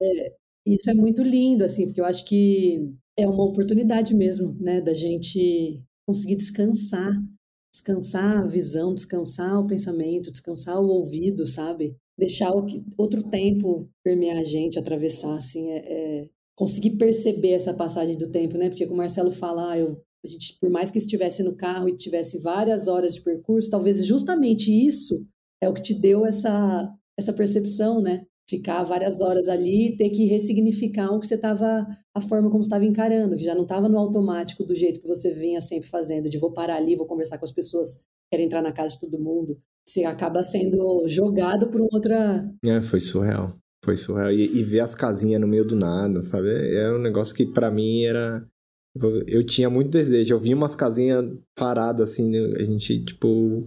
É, isso é muito lindo, assim, porque eu acho que é uma oportunidade mesmo, né, da gente conseguir descansar, descansar a visão, descansar o pensamento, descansar o ouvido, sabe? Deixar o que, outro tempo permear a gente, atravessar, assim, é, é conseguir perceber essa passagem do tempo, né? Porque como o Marcelo fala, ah, eu, a gente, por mais que estivesse no carro e tivesse várias horas de percurso, talvez justamente isso é o que te deu essa, essa percepção, né? Ficar várias horas ali, ter que ressignificar o que você estava, a forma como estava encarando, que já não estava no automático do jeito que você vinha sempre fazendo, de vou parar ali, vou conversar com as pessoas, quero entrar na casa de todo mundo. Você acaba sendo jogado por outra. É, foi surreal. Foi surreal. E, e ver as casinhas no meio do nada, sabe? É, é um negócio que para mim era. Tipo, eu tinha muito desejo. Eu vi umas casinhas paradas, assim, né? a gente, tipo.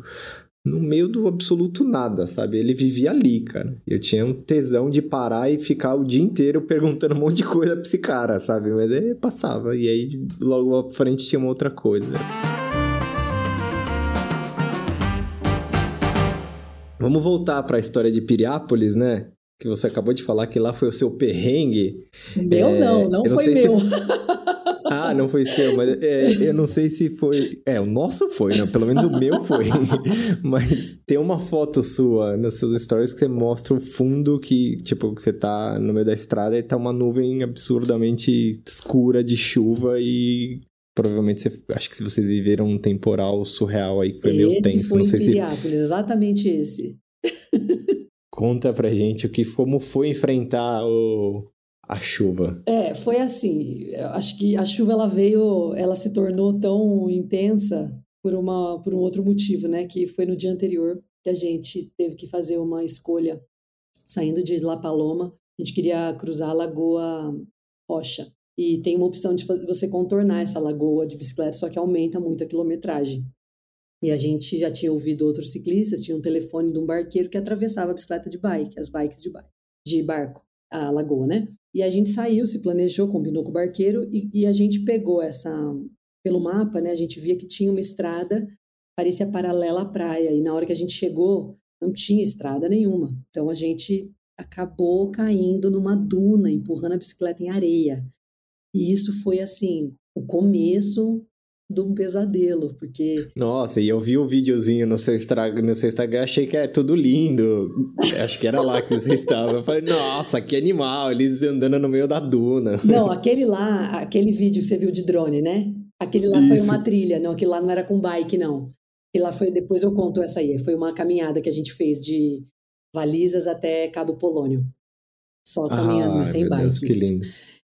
No meio do absoluto nada, sabe? Ele vivia ali, cara. Eu tinha um tesão de parar e ficar o dia inteiro perguntando um monte de coisa pra esse cara, sabe? Mas aí passava. E aí logo à frente tinha uma outra coisa. Vamos voltar para a história de Piriápolis, né? Que você acabou de falar que lá foi o seu perrengue. Meu é, não, não, não foi meu. Se... Ah, não foi seu, mas é, eu não sei se foi. É, o nosso foi, né? Pelo menos o meu foi. mas tem uma foto sua nos seus stories que você mostra o fundo que, tipo, você tá no meio da estrada e tá uma nuvem absurdamente escura de chuva e provavelmente você, acho que se vocês viveram um temporal surreal aí que foi esse meio tenso. Foi não sei em se... exatamente esse. Conta pra gente o que, como foi enfrentar o, a chuva. É, foi assim. Acho que a chuva ela veio, ela se tornou tão intensa por uma por um outro motivo, né? Que foi no dia anterior que a gente teve que fazer uma escolha saindo de La Paloma. A gente queria cruzar a Lagoa Rocha. E tem uma opção de você contornar essa lagoa de bicicleta, só que aumenta muito a quilometragem. E a gente já tinha ouvido outros ciclistas, tinha um telefone de um barqueiro que atravessava a bicicleta de bike, as bikes de bike, de barco, a lagoa, né? E a gente saiu, se planejou, combinou com o barqueiro e, e a gente pegou essa pelo mapa, né? A gente via que tinha uma estrada parecia paralela à praia e na hora que a gente chegou não tinha estrada nenhuma. Então a gente acabou caindo numa duna, empurrando a bicicleta em areia. E isso foi assim, o começo de um pesadelo, porque. Nossa, e eu vi o videozinho no seu, Instagram, no seu Instagram, achei que é tudo lindo. Acho que era lá que você estava. Eu falei, nossa, que animal, eles andando no meio da duna. Não, aquele lá, aquele vídeo que você viu de drone, né? Aquele lá Isso. foi uma trilha, não, aquele lá não era com bike, não. Aquele lá foi, depois eu conto essa aí, foi uma caminhada que a gente fez de Valizas até Cabo Polônio. Só caminhando, ah, sem bike. Deus, que lindo.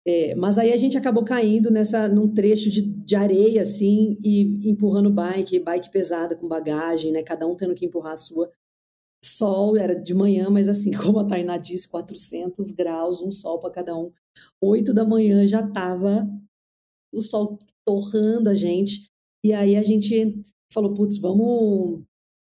É, mas aí a gente acabou caindo nessa num trecho de, de areia assim e empurrando bike, bike pesada com bagagem, né? Cada um tendo que empurrar a sua. Sol era de manhã, mas assim, como a Tainá disse, 400 graus, um sol para cada um. Oito da manhã já tava o sol torrando a gente. E aí a gente falou, putz, vamos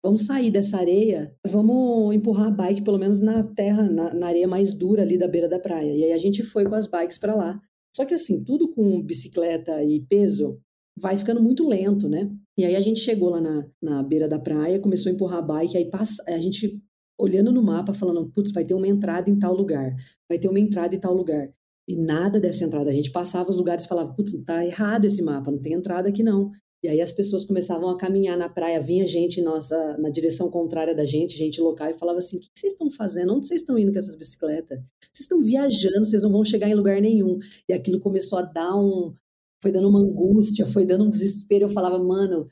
Vamos sair dessa areia, vamos empurrar a bike pelo menos na terra, na, na areia mais dura ali da beira da praia. E aí a gente foi com as bikes para lá. Só que assim, tudo com bicicleta e peso vai ficando muito lento, né? E aí a gente chegou lá na, na beira da praia, começou a empurrar a bike, aí passa, a gente olhando no mapa, falando, putz, vai ter uma entrada em tal lugar, vai ter uma entrada em tal lugar. E nada dessa entrada. A gente passava os lugares e falava, putz, tá errado esse mapa, não tem entrada aqui não. E aí as pessoas começavam a caminhar na praia, vinha gente nossa na direção contrária da gente, gente local, e falava assim: o que vocês estão fazendo? Onde vocês estão indo com essas bicicletas? Vocês estão viajando, vocês não vão chegar em lugar nenhum. E aquilo começou a dar um. Foi dando uma angústia, foi dando um desespero. Eu falava, mano,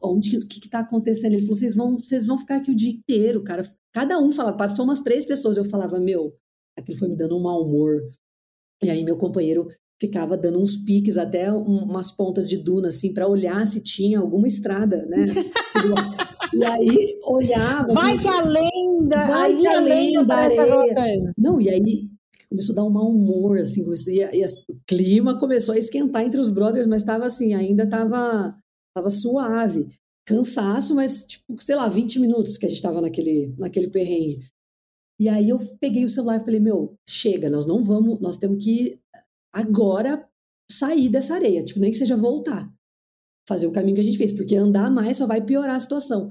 onde o que, está acontecendo? Ele falou: vocês vão, vocês vão ficar aqui o dia inteiro, cara. Cada um falava, passou umas três pessoas. Eu falava, meu, aquilo foi me dando um mau humor. E aí meu companheiro ficava dando uns piques até um, umas pontas de duna assim para olhar se tinha alguma estrada, né? e aí olhava. Vai assim, que a lenda, vai que a lenda coisa. Não, e aí começou a dar um mau humor, assim, começou, e, e o clima começou a esquentar entre os brothers, mas estava assim, ainda estava tava suave. Cansaço, mas, tipo, sei lá, 20 minutos que a gente estava naquele, naquele perrengue. E aí eu peguei o celular e falei, meu, chega, nós não vamos, nós temos que agora sair dessa areia, tipo, nem que seja voltar. Fazer o caminho que a gente fez, porque andar mais só vai piorar a situação.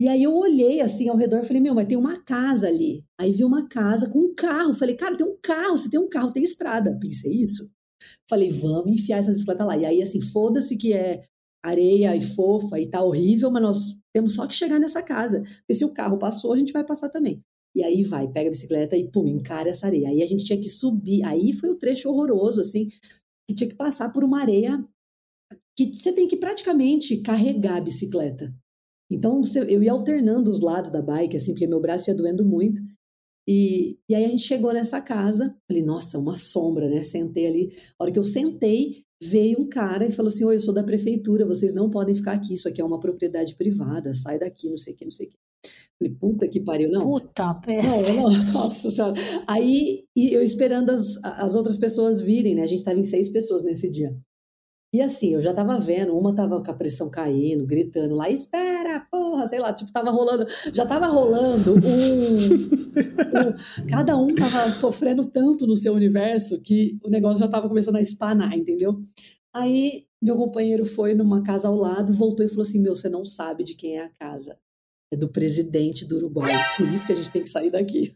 E aí eu olhei assim ao redor e falei, meu, mas tem uma casa ali. Aí vi uma casa com um carro. Falei, cara, tem um carro, se tem um carro, tem estrada. Pensei isso. Falei, vamos enfiar essas bicicletas lá. E aí, assim, foda-se que é areia e fofa e tá horrível, mas nós temos só que chegar nessa casa. Porque se o carro passou, a gente vai passar também. E aí vai, pega a bicicleta e pum, encara essa areia. Aí a gente tinha que subir. Aí foi o trecho horroroso, assim, que tinha que passar por uma areia que você tem que praticamente carregar a bicicleta. Então eu ia alternando os lados da bike, assim, porque meu braço ia doendo muito. E, e aí a gente chegou nessa casa, falei, nossa, uma sombra, né? Sentei ali. A hora que eu sentei, veio um cara e falou assim: Oi, eu sou da prefeitura, vocês não podem ficar aqui, isso aqui é uma propriedade privada, sai daqui, não sei o que, não sei o que. Falei, puta que pariu, não. Puta, pé. Não, não, nossa senhora. Aí, eu esperando as, as outras pessoas virem, né? A gente tava em seis pessoas nesse dia. E assim, eu já tava vendo, uma tava com a pressão caindo, gritando lá, espera, porra, sei lá, tipo, tava rolando, já tava rolando um, um, Cada um tava sofrendo tanto no seu universo que o negócio já tava começando a espanar, entendeu? Aí, meu companheiro foi numa casa ao lado, voltou e falou assim: Meu, você não sabe de quem é a casa é do presidente do Uruguai. Por isso que a gente tem que sair daqui.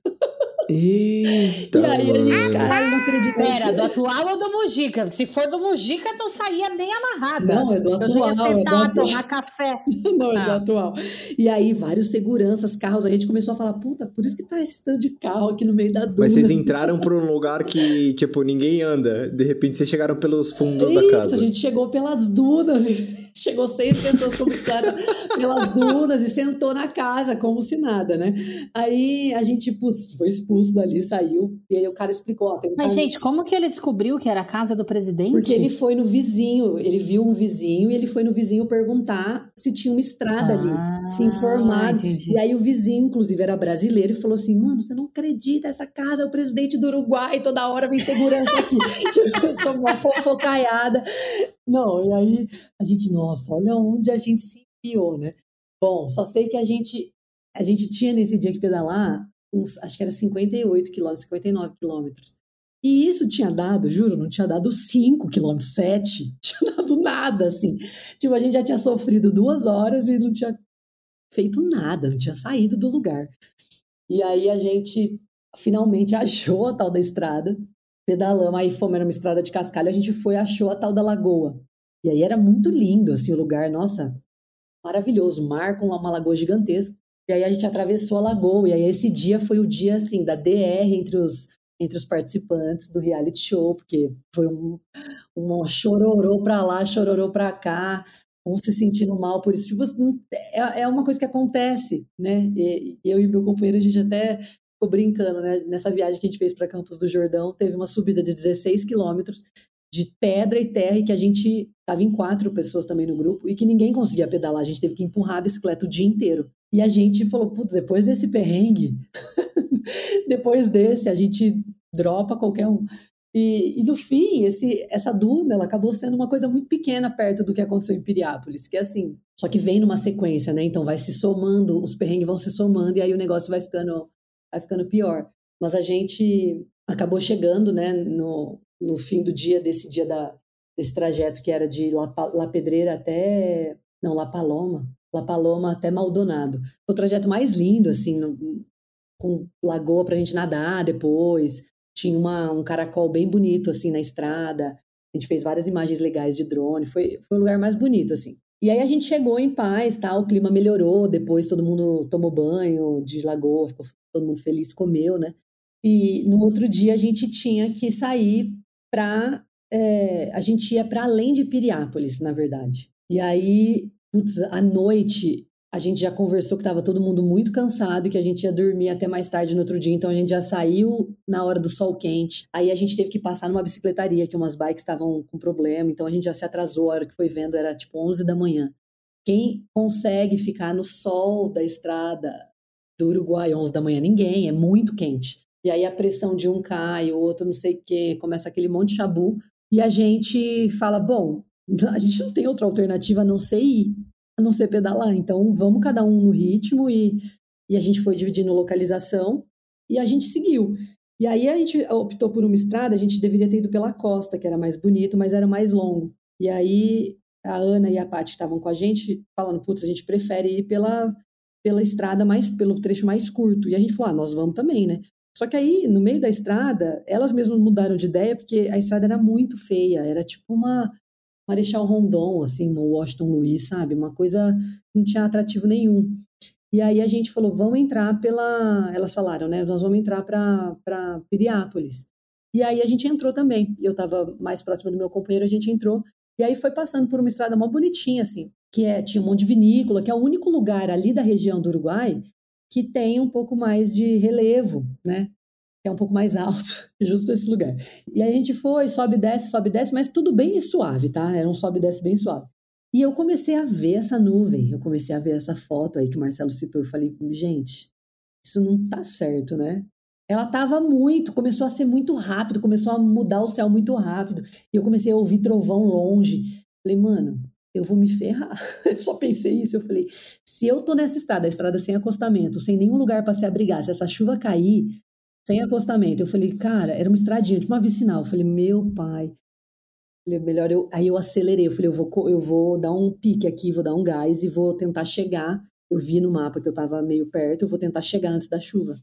Eita, e aí a gente, caralho, não acredito. Pera, do atual ou do Mujica? Se for do Mujica, não saía nem amarrada. Não, é do atual. Eu ia sentar, é do atual. tomar café. não, é ah. do atual. E aí, vários seguranças, carros, a gente começou a falar, puta, por isso que tá esse tanto de carro aqui no meio da duna. Mas vocês entraram por um lugar que, tipo, ninguém anda. De repente, vocês chegaram pelos fundos é da isso, casa. a gente chegou pelas dunas e chegou seis pessoas como caras pelas dunas e sentou na casa, como se nada, né? Aí a gente, putz, foi expulso dali, saiu. E aí o cara explicou: ó, tem um Mas, gente, como que ele descobriu que era a casa do presidente? Porque ele foi no vizinho, ele viu um vizinho e ele foi no vizinho perguntar se tinha uma estrada ah, ali, se informar. Entendi. E aí o vizinho, inclusive, era brasileiro e falou assim: mano, você não acredita, essa casa é o presidente do Uruguai, toda hora vem segurança aqui. tipo, eu sou uma fofocaiada. Não, e aí a gente, nossa, olha onde a gente se enfiou, né? Bom, só sei que a gente a gente tinha nesse dia que pedalar uns, acho que era 58 quilômetros, 59 quilômetros. E isso tinha dado, juro, não tinha dado 5 quilômetros, 7, tinha dado nada, assim. Tipo, a gente já tinha sofrido duas horas e não tinha feito nada, não tinha saído do lugar. E aí a gente finalmente achou a tal da estrada, pedalamos, aí fomos, era uma estrada de cascalho, a gente foi achou a tal da lagoa. E aí era muito lindo, assim, o lugar, nossa, maravilhoso, mar com uma lagoa gigantesca. E aí a gente atravessou a lagoa, e aí esse dia foi o dia, assim, da DR entre os, entre os participantes do reality show, porque foi um, um chororô pra lá, chororô pra cá, um se sentindo mal por isso. Tipo, assim, é, é uma coisa que acontece, né? E, eu e meu companheiro, a gente até ficou brincando, né? Nessa viagem que a gente fez para Campos do Jordão, teve uma subida de 16 quilômetros de pedra e terra e que a gente estava em quatro pessoas também no grupo e que ninguém conseguia pedalar, a gente teve que empurrar a bicicleta o dia inteiro. E a gente falou, putz, depois desse perrengue, depois desse, a gente dropa qualquer um. E, e, no fim, esse, essa duna ela acabou sendo uma coisa muito pequena perto do que aconteceu em Piriápolis, que é assim, só que vem numa sequência, né? Então vai se somando, os perrengues vão se somando e aí o negócio vai ficando, vai ficando pior. Mas a gente acabou chegando, né, no, no fim do dia, desse dia da, desse trajeto que era de La, La Pedreira até. Não, La Paloma. La Paloma até Maldonado. Foi o trajeto mais lindo, assim, no, com lagoa pra gente nadar depois. Tinha uma, um caracol bem bonito, assim, na estrada. A gente fez várias imagens legais de drone. Foi, foi o lugar mais bonito, assim. E aí a gente chegou em paz, tá? O clima melhorou. Depois todo mundo tomou banho de lagoa, ficou todo mundo feliz, comeu, né? E no outro dia a gente tinha que sair para. É, eh, a gente ia para além de Piriápolis, na verdade. E aí, putz, à noite, a gente já conversou que estava todo mundo muito cansado e que a gente ia dormir até mais tarde no outro dia, então a gente já saiu na hora do sol quente. Aí a gente teve que passar numa bicicletaria, que umas bikes estavam com problema, então a gente já se atrasou, a hora que foi vendo era tipo 11 da manhã. Quem consegue ficar no sol da estrada do Uruguai 11 da manhã? Ninguém, é muito quente. E aí a pressão de um cai, o outro não sei o quê, começa aquele monte de chabu. E a gente fala, bom, a gente não tem outra alternativa a não ser ir, a não ser pedalar. Então vamos cada um no ritmo e, e a gente foi dividindo localização e a gente seguiu. E aí a gente optou por uma estrada, a gente deveria ter ido pela costa, que era mais bonito, mas era mais longo. E aí a Ana e a Paty estavam com a gente falando, putz, a gente prefere ir pela, pela estrada mais, pelo trecho mais curto. E a gente falou, ah, nós vamos também, né? Só que aí, no meio da estrada, elas mesmas mudaram de ideia, porque a estrada era muito feia, era tipo uma Marechal Rondon, assim, uma Washington Luiz, sabe? Uma coisa que não tinha atrativo nenhum. E aí a gente falou, vamos entrar pela. Elas falaram, né? Nós vamos entrar para Piriápolis. E aí a gente entrou também. Eu estava mais próxima do meu companheiro, a gente entrou. E aí foi passando por uma estrada mó bonitinha, assim, que é, tinha um monte de vinícola, que é o único lugar ali da região do Uruguai que tem um pouco mais de relevo, né? Que é um pouco mais alto, justo esse lugar. E a gente foi, sobe, desce, sobe, desce, mas tudo bem suave, tá? Era um sobe, desce bem suave. E eu comecei a ver essa nuvem, eu comecei a ver essa foto aí que o Marcelo citou. Eu falei, gente, isso não tá certo, né? Ela tava muito, começou a ser muito rápido, começou a mudar o céu muito rápido. E eu comecei a ouvir trovão longe. Falei, mano, eu vou me ferrar. Eu só pensei isso. Eu falei, se eu tô nessa estrada, a estrada sem acostamento, sem nenhum lugar para se abrigar, se essa chuva cair, sem acostamento, eu falei, cara, era uma estradinha, tipo uma vicinal. Eu falei, meu pai. melhor eu. Aí eu acelerei. Eu falei, eu vou, eu vou dar um pique aqui, vou dar um gás e vou tentar chegar. Eu vi no mapa que eu tava meio perto, eu vou tentar chegar antes da chuva.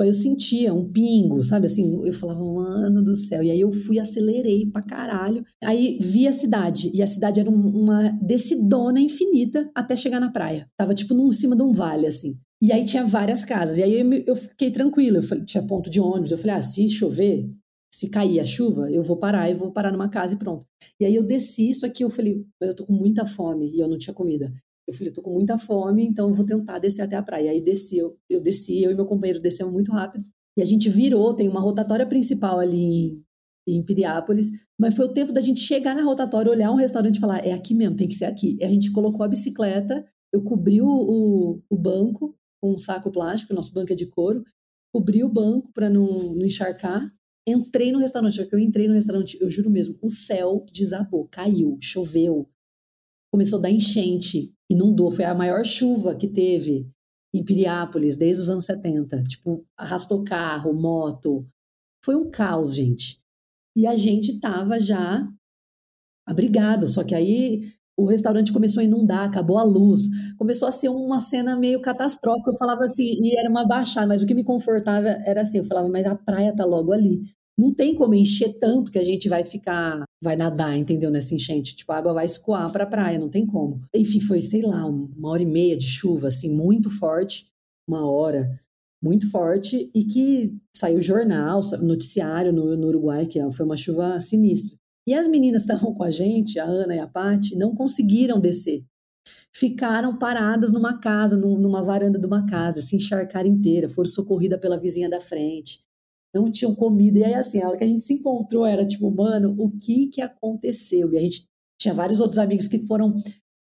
Tipo, aí eu sentia um pingo, sabe assim? Eu falava, mano do céu. E aí eu fui, acelerei pra caralho. Aí vi a cidade. E a cidade era uma descidona infinita até chegar na praia. Tava tipo em cima de um vale, assim. E aí tinha várias casas. E aí eu, eu fiquei tranquila. Eu falei, tinha ponto de ônibus. Eu falei, ah, se chover, se cair a chuva, eu vou parar, eu vou parar numa casa e pronto. E aí eu desci, isso aqui eu falei, eu tô com muita fome e eu não tinha comida. Eu falei, tô com muita fome, então vou tentar descer até a praia. Aí desci, eu, eu desci, eu e meu companheiro descemos muito rápido. E a gente virou, tem uma rotatória principal ali em, em Piriápolis, mas foi o tempo da gente chegar na rotatória, olhar um restaurante e falar, é aqui mesmo, tem que ser aqui. E a gente colocou a bicicleta, eu cobri o, o, o banco com um saco plástico, nosso banco é de couro, cobri o banco para não, não encharcar, entrei no restaurante, que eu entrei no restaurante, eu juro mesmo, o céu desabou, caiu, choveu, começou a dar enchente, inundou. Foi a maior chuva que teve em Piriápolis desde os anos 70. Tipo, arrastou carro, moto. Foi um caos, gente. E a gente tava já abrigado, só que aí o restaurante começou a inundar, acabou a luz, começou a ser uma cena meio catastrófica. Eu falava assim, e era uma baixada, mas o que me confortava era assim, eu falava, mas a praia tá logo ali. Não tem como encher tanto que a gente vai ficar, vai nadar, entendeu? Nessa enchente. Tipo, a água vai escoar para a praia, não tem como. Enfim, foi, sei lá, uma hora e meia de chuva, assim, muito forte, uma hora muito forte e que saiu jornal, noticiário no, no Uruguai, que foi uma chuva sinistra. E as meninas estavam com a gente, a Ana e a Paty, não conseguiram descer. Ficaram paradas numa casa, numa varanda de uma casa, se encharcaram inteira, foram socorridas pela vizinha da frente. Não tinham comido. E aí, assim, a hora que a gente se encontrou, era tipo, mano, o que que aconteceu? E a gente tinha vários outros amigos que foram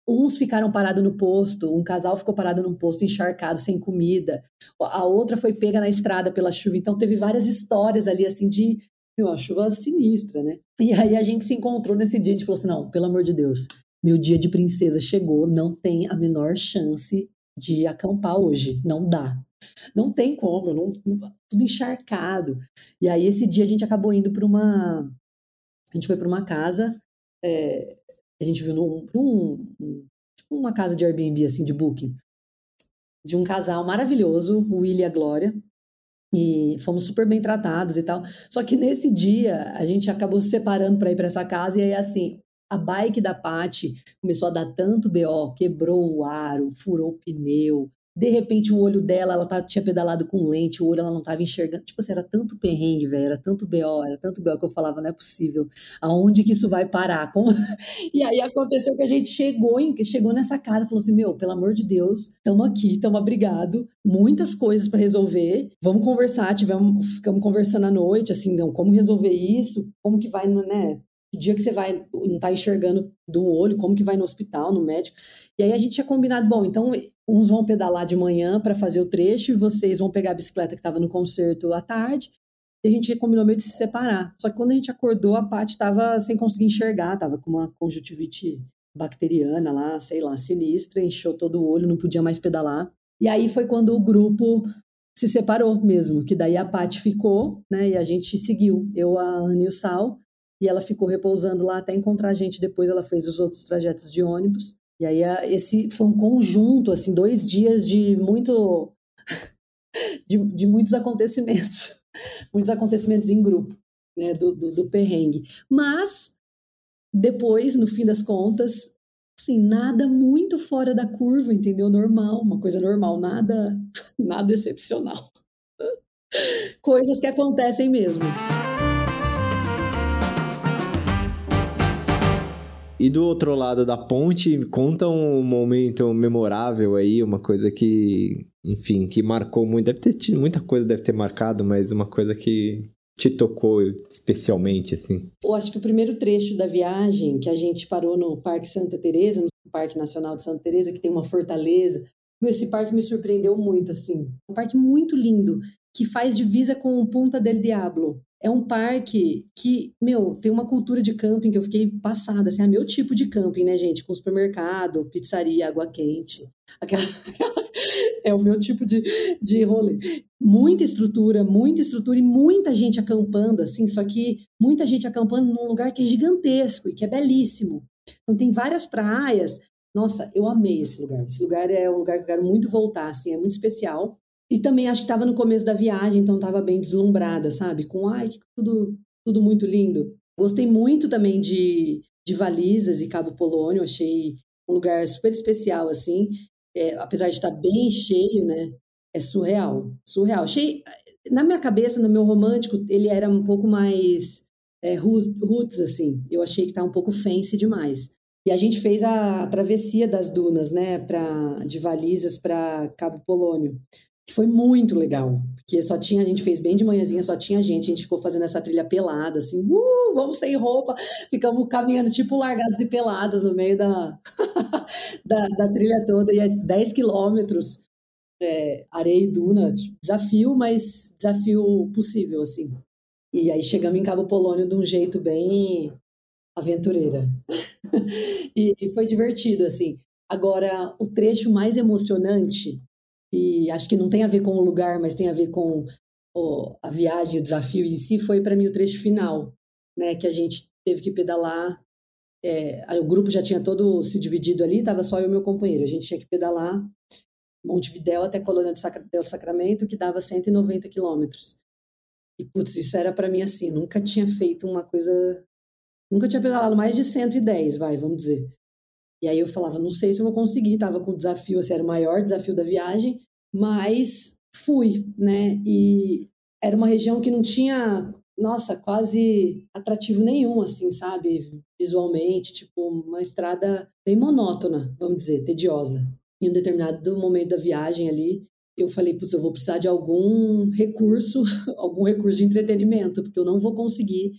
Uns ficaram parados no posto, um casal ficou parado num posto encharcado, sem comida. A outra foi pega na estrada pela chuva. Então teve várias histórias ali, assim, de meu, uma chuva sinistra, né? E aí a gente se encontrou nesse dia, a gente falou assim: não, pelo amor de Deus, meu dia de princesa chegou, não tem a menor chance de acampar hoje. Não dá. Não tem como, não, tudo encharcado. E aí esse dia a gente acabou indo para uma. A gente foi para uma casa. É, a gente viu num, um, um, tipo uma casa de Airbnb, assim, de booking, de um casal maravilhoso, o Will e a Glória, e fomos super bem tratados e tal. Só que nesse dia a gente acabou se separando para ir para essa casa e aí assim, a bike da Paty começou a dar tanto BO, quebrou o aro, furou o pneu, de repente o olho dela, ela tá, tinha pedalado com lente, o olho ela não tava enxergando. Tipo assim, era tanto perrengue, velho, era tanto BO, era tanto BO que eu falava, não é possível. Aonde que isso vai parar? Como... E aí aconteceu que a gente chegou, em, chegou nessa casa, falou assim: "Meu, pelo amor de Deus, estamos aqui, estamos abrigado, muitas coisas para resolver. Vamos conversar, tivemos, ficamos conversando à noite, assim, não, como resolver isso? Como que vai, né? Que dia que você vai, não tá enxergando de um olho, como que vai no hospital, no médico? E aí a gente tinha combinado, bom, então uns vão pedalar de manhã para fazer o trecho e vocês vão pegar a bicicleta que estava no concerto à tarde. E a gente combinou meio de se separar. Só que quando a gente acordou, a Paty estava sem conseguir enxergar, estava com uma conjuntivite bacteriana lá, sei lá, sinistra, encheu todo o olho, não podia mais pedalar. E aí foi quando o grupo se separou mesmo, que daí a Paty ficou, né, e a gente seguiu, eu, a Ana e o Sal, e ela ficou repousando lá até encontrar a gente, depois ela fez os outros trajetos de ônibus, e aí esse foi um conjunto, assim, dois dias de muito de, de muitos acontecimentos, muitos acontecimentos em grupo, né, do, do, do perrengue. Mas depois, no fim das contas, assim, nada muito fora da curva, entendeu? Normal, uma coisa normal, nada, nada excepcional. Coisas que acontecem mesmo. E do outro lado da ponte, conta um momento memorável aí, uma coisa que, enfim, que marcou muito. Deve ter tido muita coisa, deve ter marcado, mas uma coisa que te tocou especialmente, assim? Eu acho que o primeiro trecho da viagem, que a gente parou no Parque Santa Teresa, no Parque Nacional de Santa Teresa, que tem uma fortaleza. Esse parque me surpreendeu muito, assim. Um parque muito lindo, que faz divisa com Punta del Diablo, é um parque que, meu, tem uma cultura de camping que eu fiquei passada, assim, é meu tipo de camping, né, gente? Com supermercado, pizzaria, água quente. Aquela, é o meu tipo de, de rolê. Muita estrutura, muita estrutura e muita gente acampando, assim, só que muita gente acampando num lugar que é gigantesco e que é belíssimo. Então tem várias praias. Nossa, eu amei esse lugar. Esse lugar é um lugar que eu quero muito voltar, assim, é muito especial. E também acho que estava no começo da viagem, então estava bem deslumbrada, sabe? Com, ai, que tudo, tudo muito lindo. Gostei muito também de, de Valizas e Cabo Polônio, achei um lugar super especial, assim. É, apesar de estar tá bem cheio, né? É surreal, surreal. Achei, na minha cabeça, no meu romântico, ele era um pouco mais é, roots, assim. Eu achei que tá um pouco fancy demais. E a gente fez a, travessia das dunas, né, pra, de Valizas para Cabo Polônio que foi muito legal, porque só tinha, a gente fez bem de manhãzinha, só tinha gente, a gente ficou fazendo essa trilha pelada, assim, uh, vamos sem roupa, ficamos caminhando tipo largados e pelados no meio da, da, da, trilha toda, e 10 quilômetros, é, areia e duna, tipo, desafio, mas desafio possível, assim. E aí chegamos em Cabo Polônio de um jeito bem aventureira. e, e foi divertido, assim. Agora, o trecho mais emocionante e acho que não tem a ver com o lugar, mas tem a ver com oh, a viagem, o desafio em si, foi para mim o trecho final, né? Que a gente teve que pedalar. É, o grupo já tinha todo se dividido ali, estava só eu e meu companheiro. A gente tinha que pedalar Montevidéu até Colônia do Sacramento, que dava 190 quilômetros. E, putz, isso era para mim assim, nunca tinha feito uma coisa. Nunca tinha pedalado mais de 110, vai, vamos dizer. E aí eu falava, não sei se eu vou conseguir, tava com o desafio, assim, era o maior desafio da viagem, mas fui, né? E era uma região que não tinha, nossa, quase atrativo nenhum, assim, sabe? Visualmente, tipo, uma estrada bem monótona, vamos dizer, tediosa. Em um determinado momento da viagem ali, eu falei, putz, eu vou precisar de algum recurso, algum recurso de entretenimento, porque eu não vou conseguir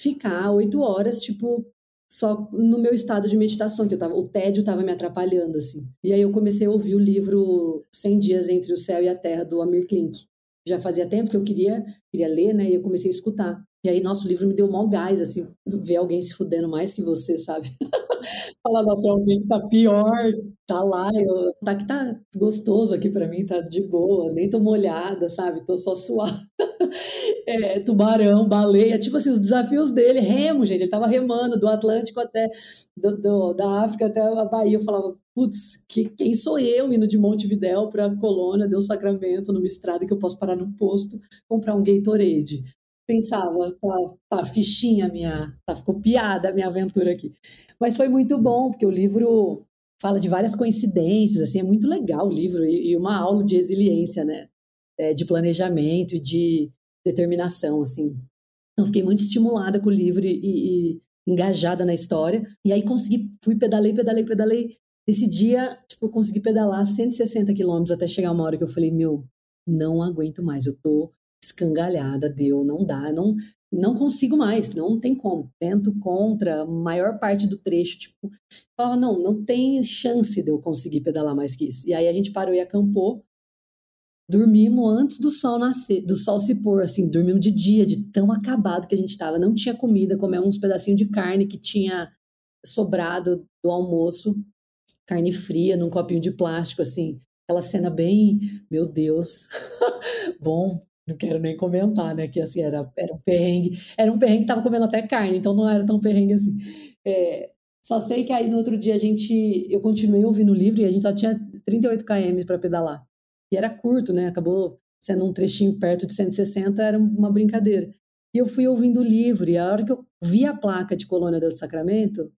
ficar oito horas, tipo, só no meu estado de meditação, que eu tava, o tédio estava me atrapalhando, assim. E aí eu comecei a ouvir o livro 100 Dias Entre o Céu e a Terra, do Amir Klink. Já fazia tempo que eu queria, queria ler, né, e eu comecei a escutar. E aí, nosso livro me deu mal gás, assim, ver alguém se fudendo mais que você, sabe? Falar, que tá pior, tá lá, eu, tá que tá gostoso aqui para mim, tá de boa, nem tô molhada, sabe? Tô só suada. É, tubarão, baleia, tipo assim, os desafios dele, remo, gente, ele tava remando do Atlântico até, do, do da África até a Bahia, eu falava, putz, que, quem sou eu indo de Montevidéu pra Colônia, deu Sacramento, numa estrada que eu posso parar no posto, comprar um Gatorade, pensava, tá, tá fichinha minha, tá ficou piada a minha aventura aqui. Mas foi muito bom, porque o livro fala de várias coincidências, assim, é muito legal o livro e, e uma aula de resiliência, né? É, de planejamento e de determinação, assim. Então, fiquei muito estimulada com o livro e, e engajada na história. E aí consegui, fui, pedalei, pedalei, pedalei. Esse dia, tipo, eu consegui pedalar 160 quilômetros até chegar uma hora que eu falei, meu, não aguento mais, eu tô escangalhada, deu, não dá, não não consigo mais, não tem como. Vento contra, a maior parte do trecho, tipo, falava, não, não tem chance de eu conseguir pedalar mais que isso. E aí a gente parou e acampou, dormimos antes do sol nascer, do sol se pôr, assim, dormimos de dia, de tão acabado que a gente estava. Não tinha comida, comemos uns pedacinhos de carne que tinha sobrado do almoço, carne fria num copinho de plástico, assim, aquela cena bem, meu Deus, bom, não quero nem comentar, né? Que assim, era, era um perrengue. Era um perrengue que tava comendo até carne, então não era tão perrengue assim. É, só sei que aí no outro dia a gente. Eu continuei ouvindo o livro e a gente só tinha 38 km para pedalar. E era curto, né? Acabou sendo um trechinho perto de 160, era uma brincadeira. E eu fui ouvindo o livro, e a hora que eu vi a placa de Colônia do Sacramento,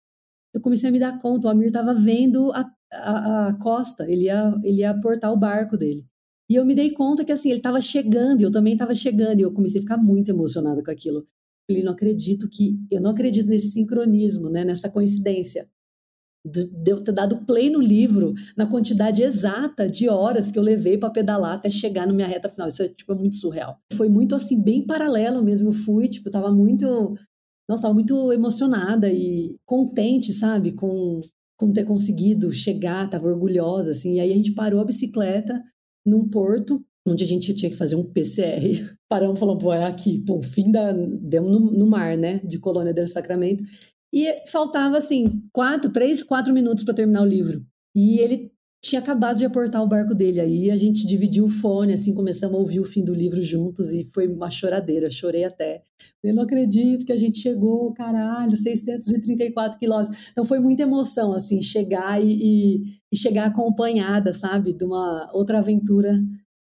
eu comecei a me dar conta, o Amir estava vendo a, a, a, costa, ele ia, ele ia portar o barco dele. E eu me dei conta que assim, ele estava chegando, e eu também estava chegando, e eu comecei a ficar muito emocionada com aquilo. Falei, não acredito que, eu não acredito nesse sincronismo, né, nessa coincidência. De eu ter dado play no livro na quantidade exata de horas que eu levei para pedalar até chegar na minha reta final. Isso é, tipo, é muito surreal. Foi muito, assim, bem paralelo mesmo. Eu fui, tipo, tava muito... Nossa, tava muito emocionada e contente, sabe? Com, com ter conseguido chegar, tava orgulhosa, assim. E aí a gente parou a bicicleta, num porto, onde a gente tinha que fazer um PCR. Paramos falando, pô, é aqui, pô, fim da. Demos no, no mar, né, de Colônia del Sacramento. E faltava, assim, quatro, três, quatro minutos para terminar o livro. E ele tinha acabado de aportar o barco dele. Aí a gente dividiu o fone, assim, começamos a ouvir o fim do livro juntos e foi uma choradeira, chorei até. Eu não acredito que a gente chegou, caralho, 634 quilômetros. Então foi muita emoção, assim, chegar e, e, chegar acompanhada, sabe, de uma outra aventura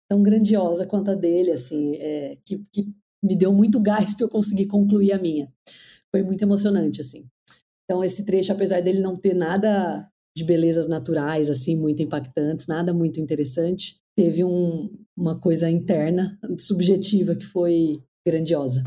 tão grandiosa quanto a dele, assim, é, que, que me deu muito gás para eu conseguir concluir a minha. Foi muito emocionante, assim. Então, esse trecho, apesar dele não ter nada de belezas naturais, assim, muito impactantes, nada muito interessante. Teve um, uma coisa interna, subjetiva, que foi grandiosa.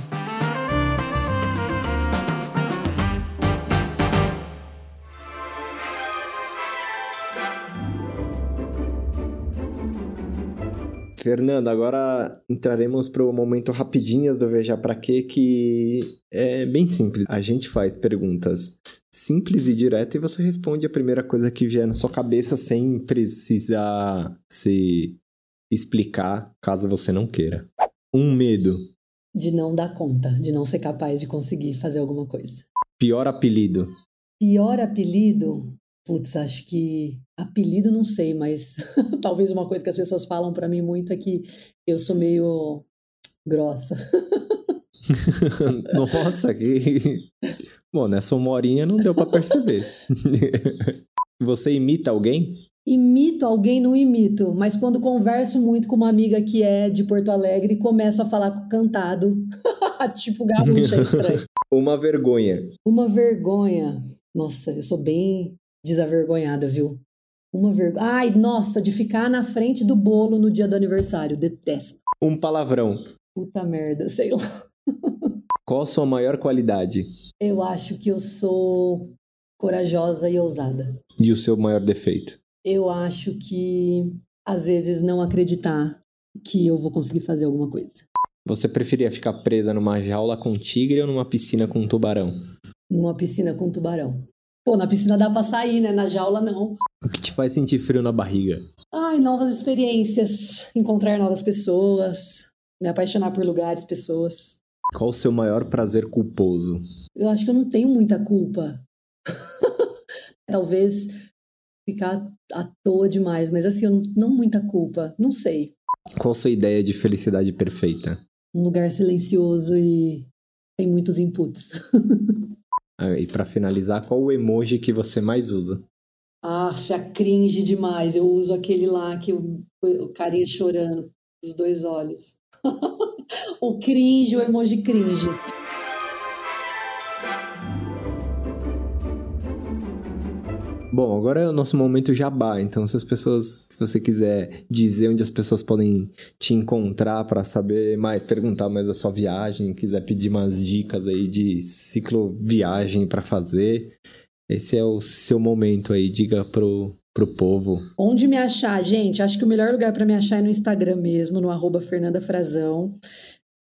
Fernanda, agora entraremos para o momento rapidinhas do Veja Pra Quê, que é bem simples. A gente faz perguntas simples e diretas e você responde a primeira coisa que vier na sua cabeça sem precisar se explicar, caso você não queira. Um medo. De não dar conta, de não ser capaz de conseguir fazer alguma coisa. Pior apelido. Pior apelido? Putz, acho que apelido não sei, mas talvez uma coisa que as pessoas falam para mim muito é que eu sou meio grossa. Nossa, que. Bom, nessa uma horinha não deu para perceber. Você imita alguém? Imito alguém, não imito, mas quando converso muito com uma amiga que é de Porto Alegre, começo a falar cantado, tipo gaúcha é estranho. Uma vergonha. Uma vergonha. Nossa, eu sou bem desavergonhada, viu? Uma vergonha. Ai, nossa, de ficar na frente do bolo no dia do aniversário. Detesto. Um palavrão. Puta merda, sei lá. Qual a sua maior qualidade? Eu acho que eu sou corajosa e ousada. E o seu maior defeito? Eu acho que às vezes não acreditar que eu vou conseguir fazer alguma coisa. Você preferia ficar presa numa jaula com tigre ou numa piscina com tubarão? Numa piscina com tubarão. Pô, na piscina dá pra sair, né? Na jaula não. O que te faz sentir frio na barriga? Ai, novas experiências, encontrar novas pessoas, me apaixonar por lugares, pessoas. Qual o seu maior prazer culposo? Eu acho que eu não tenho muita culpa. Talvez ficar à toa demais, mas assim, eu não, não muita culpa, não sei. Qual a sua ideia de felicidade perfeita? Um lugar silencioso e tem muitos inputs. Ah, e para finalizar, qual o emoji que você mais usa? Ah, é cringe demais. Eu uso aquele lá que o, o carinha chorando, os dois olhos. o cringe, o emoji cringe. Bom, agora é o nosso momento jabá. Então, se as pessoas, se você quiser dizer onde as pessoas podem te encontrar para saber mais, perguntar mais da sua viagem, quiser pedir umas dicas aí de cicloviagem para fazer, esse é o seu momento aí. Diga pro pro povo. Onde me achar, gente? Acho que o melhor lugar para me achar é no Instagram mesmo, no arroba Fernanda Frazão.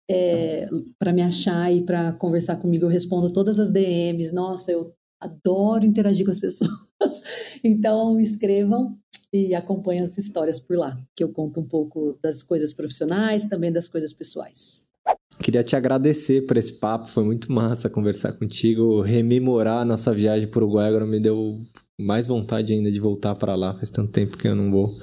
É, para me achar e para conversar comigo, eu respondo todas as DMs. Nossa, eu adoro interagir com as pessoas. Então, me escrevam e acompanhem as histórias por lá, que eu conto um pouco das coisas profissionais, também das coisas pessoais. Queria te agradecer por esse papo, foi muito massa conversar contigo, rememorar a nossa viagem para o Uruguai, agora me deu mais vontade ainda de voltar para lá, faz tanto tempo que eu não vou.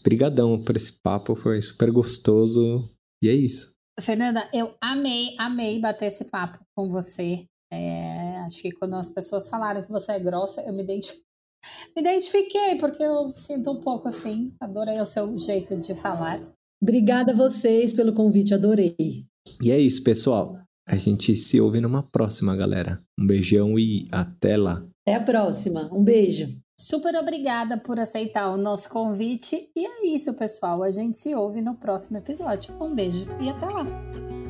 Obrigadão por esse papo, foi super gostoso e é isso. Fernanda, eu amei, amei bater esse papo com você. É, acho que quando as pessoas falaram que você é grossa, eu me, identif... me identifiquei, porque eu sinto um pouco assim. Adorei o seu jeito de falar. Obrigada a vocês pelo convite, adorei. E é isso, pessoal. A gente se ouve numa próxima, galera. Um beijão e até lá. Até a próxima. Um beijo. Super obrigada por aceitar o nosso convite. E é isso, pessoal. A gente se ouve no próximo episódio. Um beijo e até lá.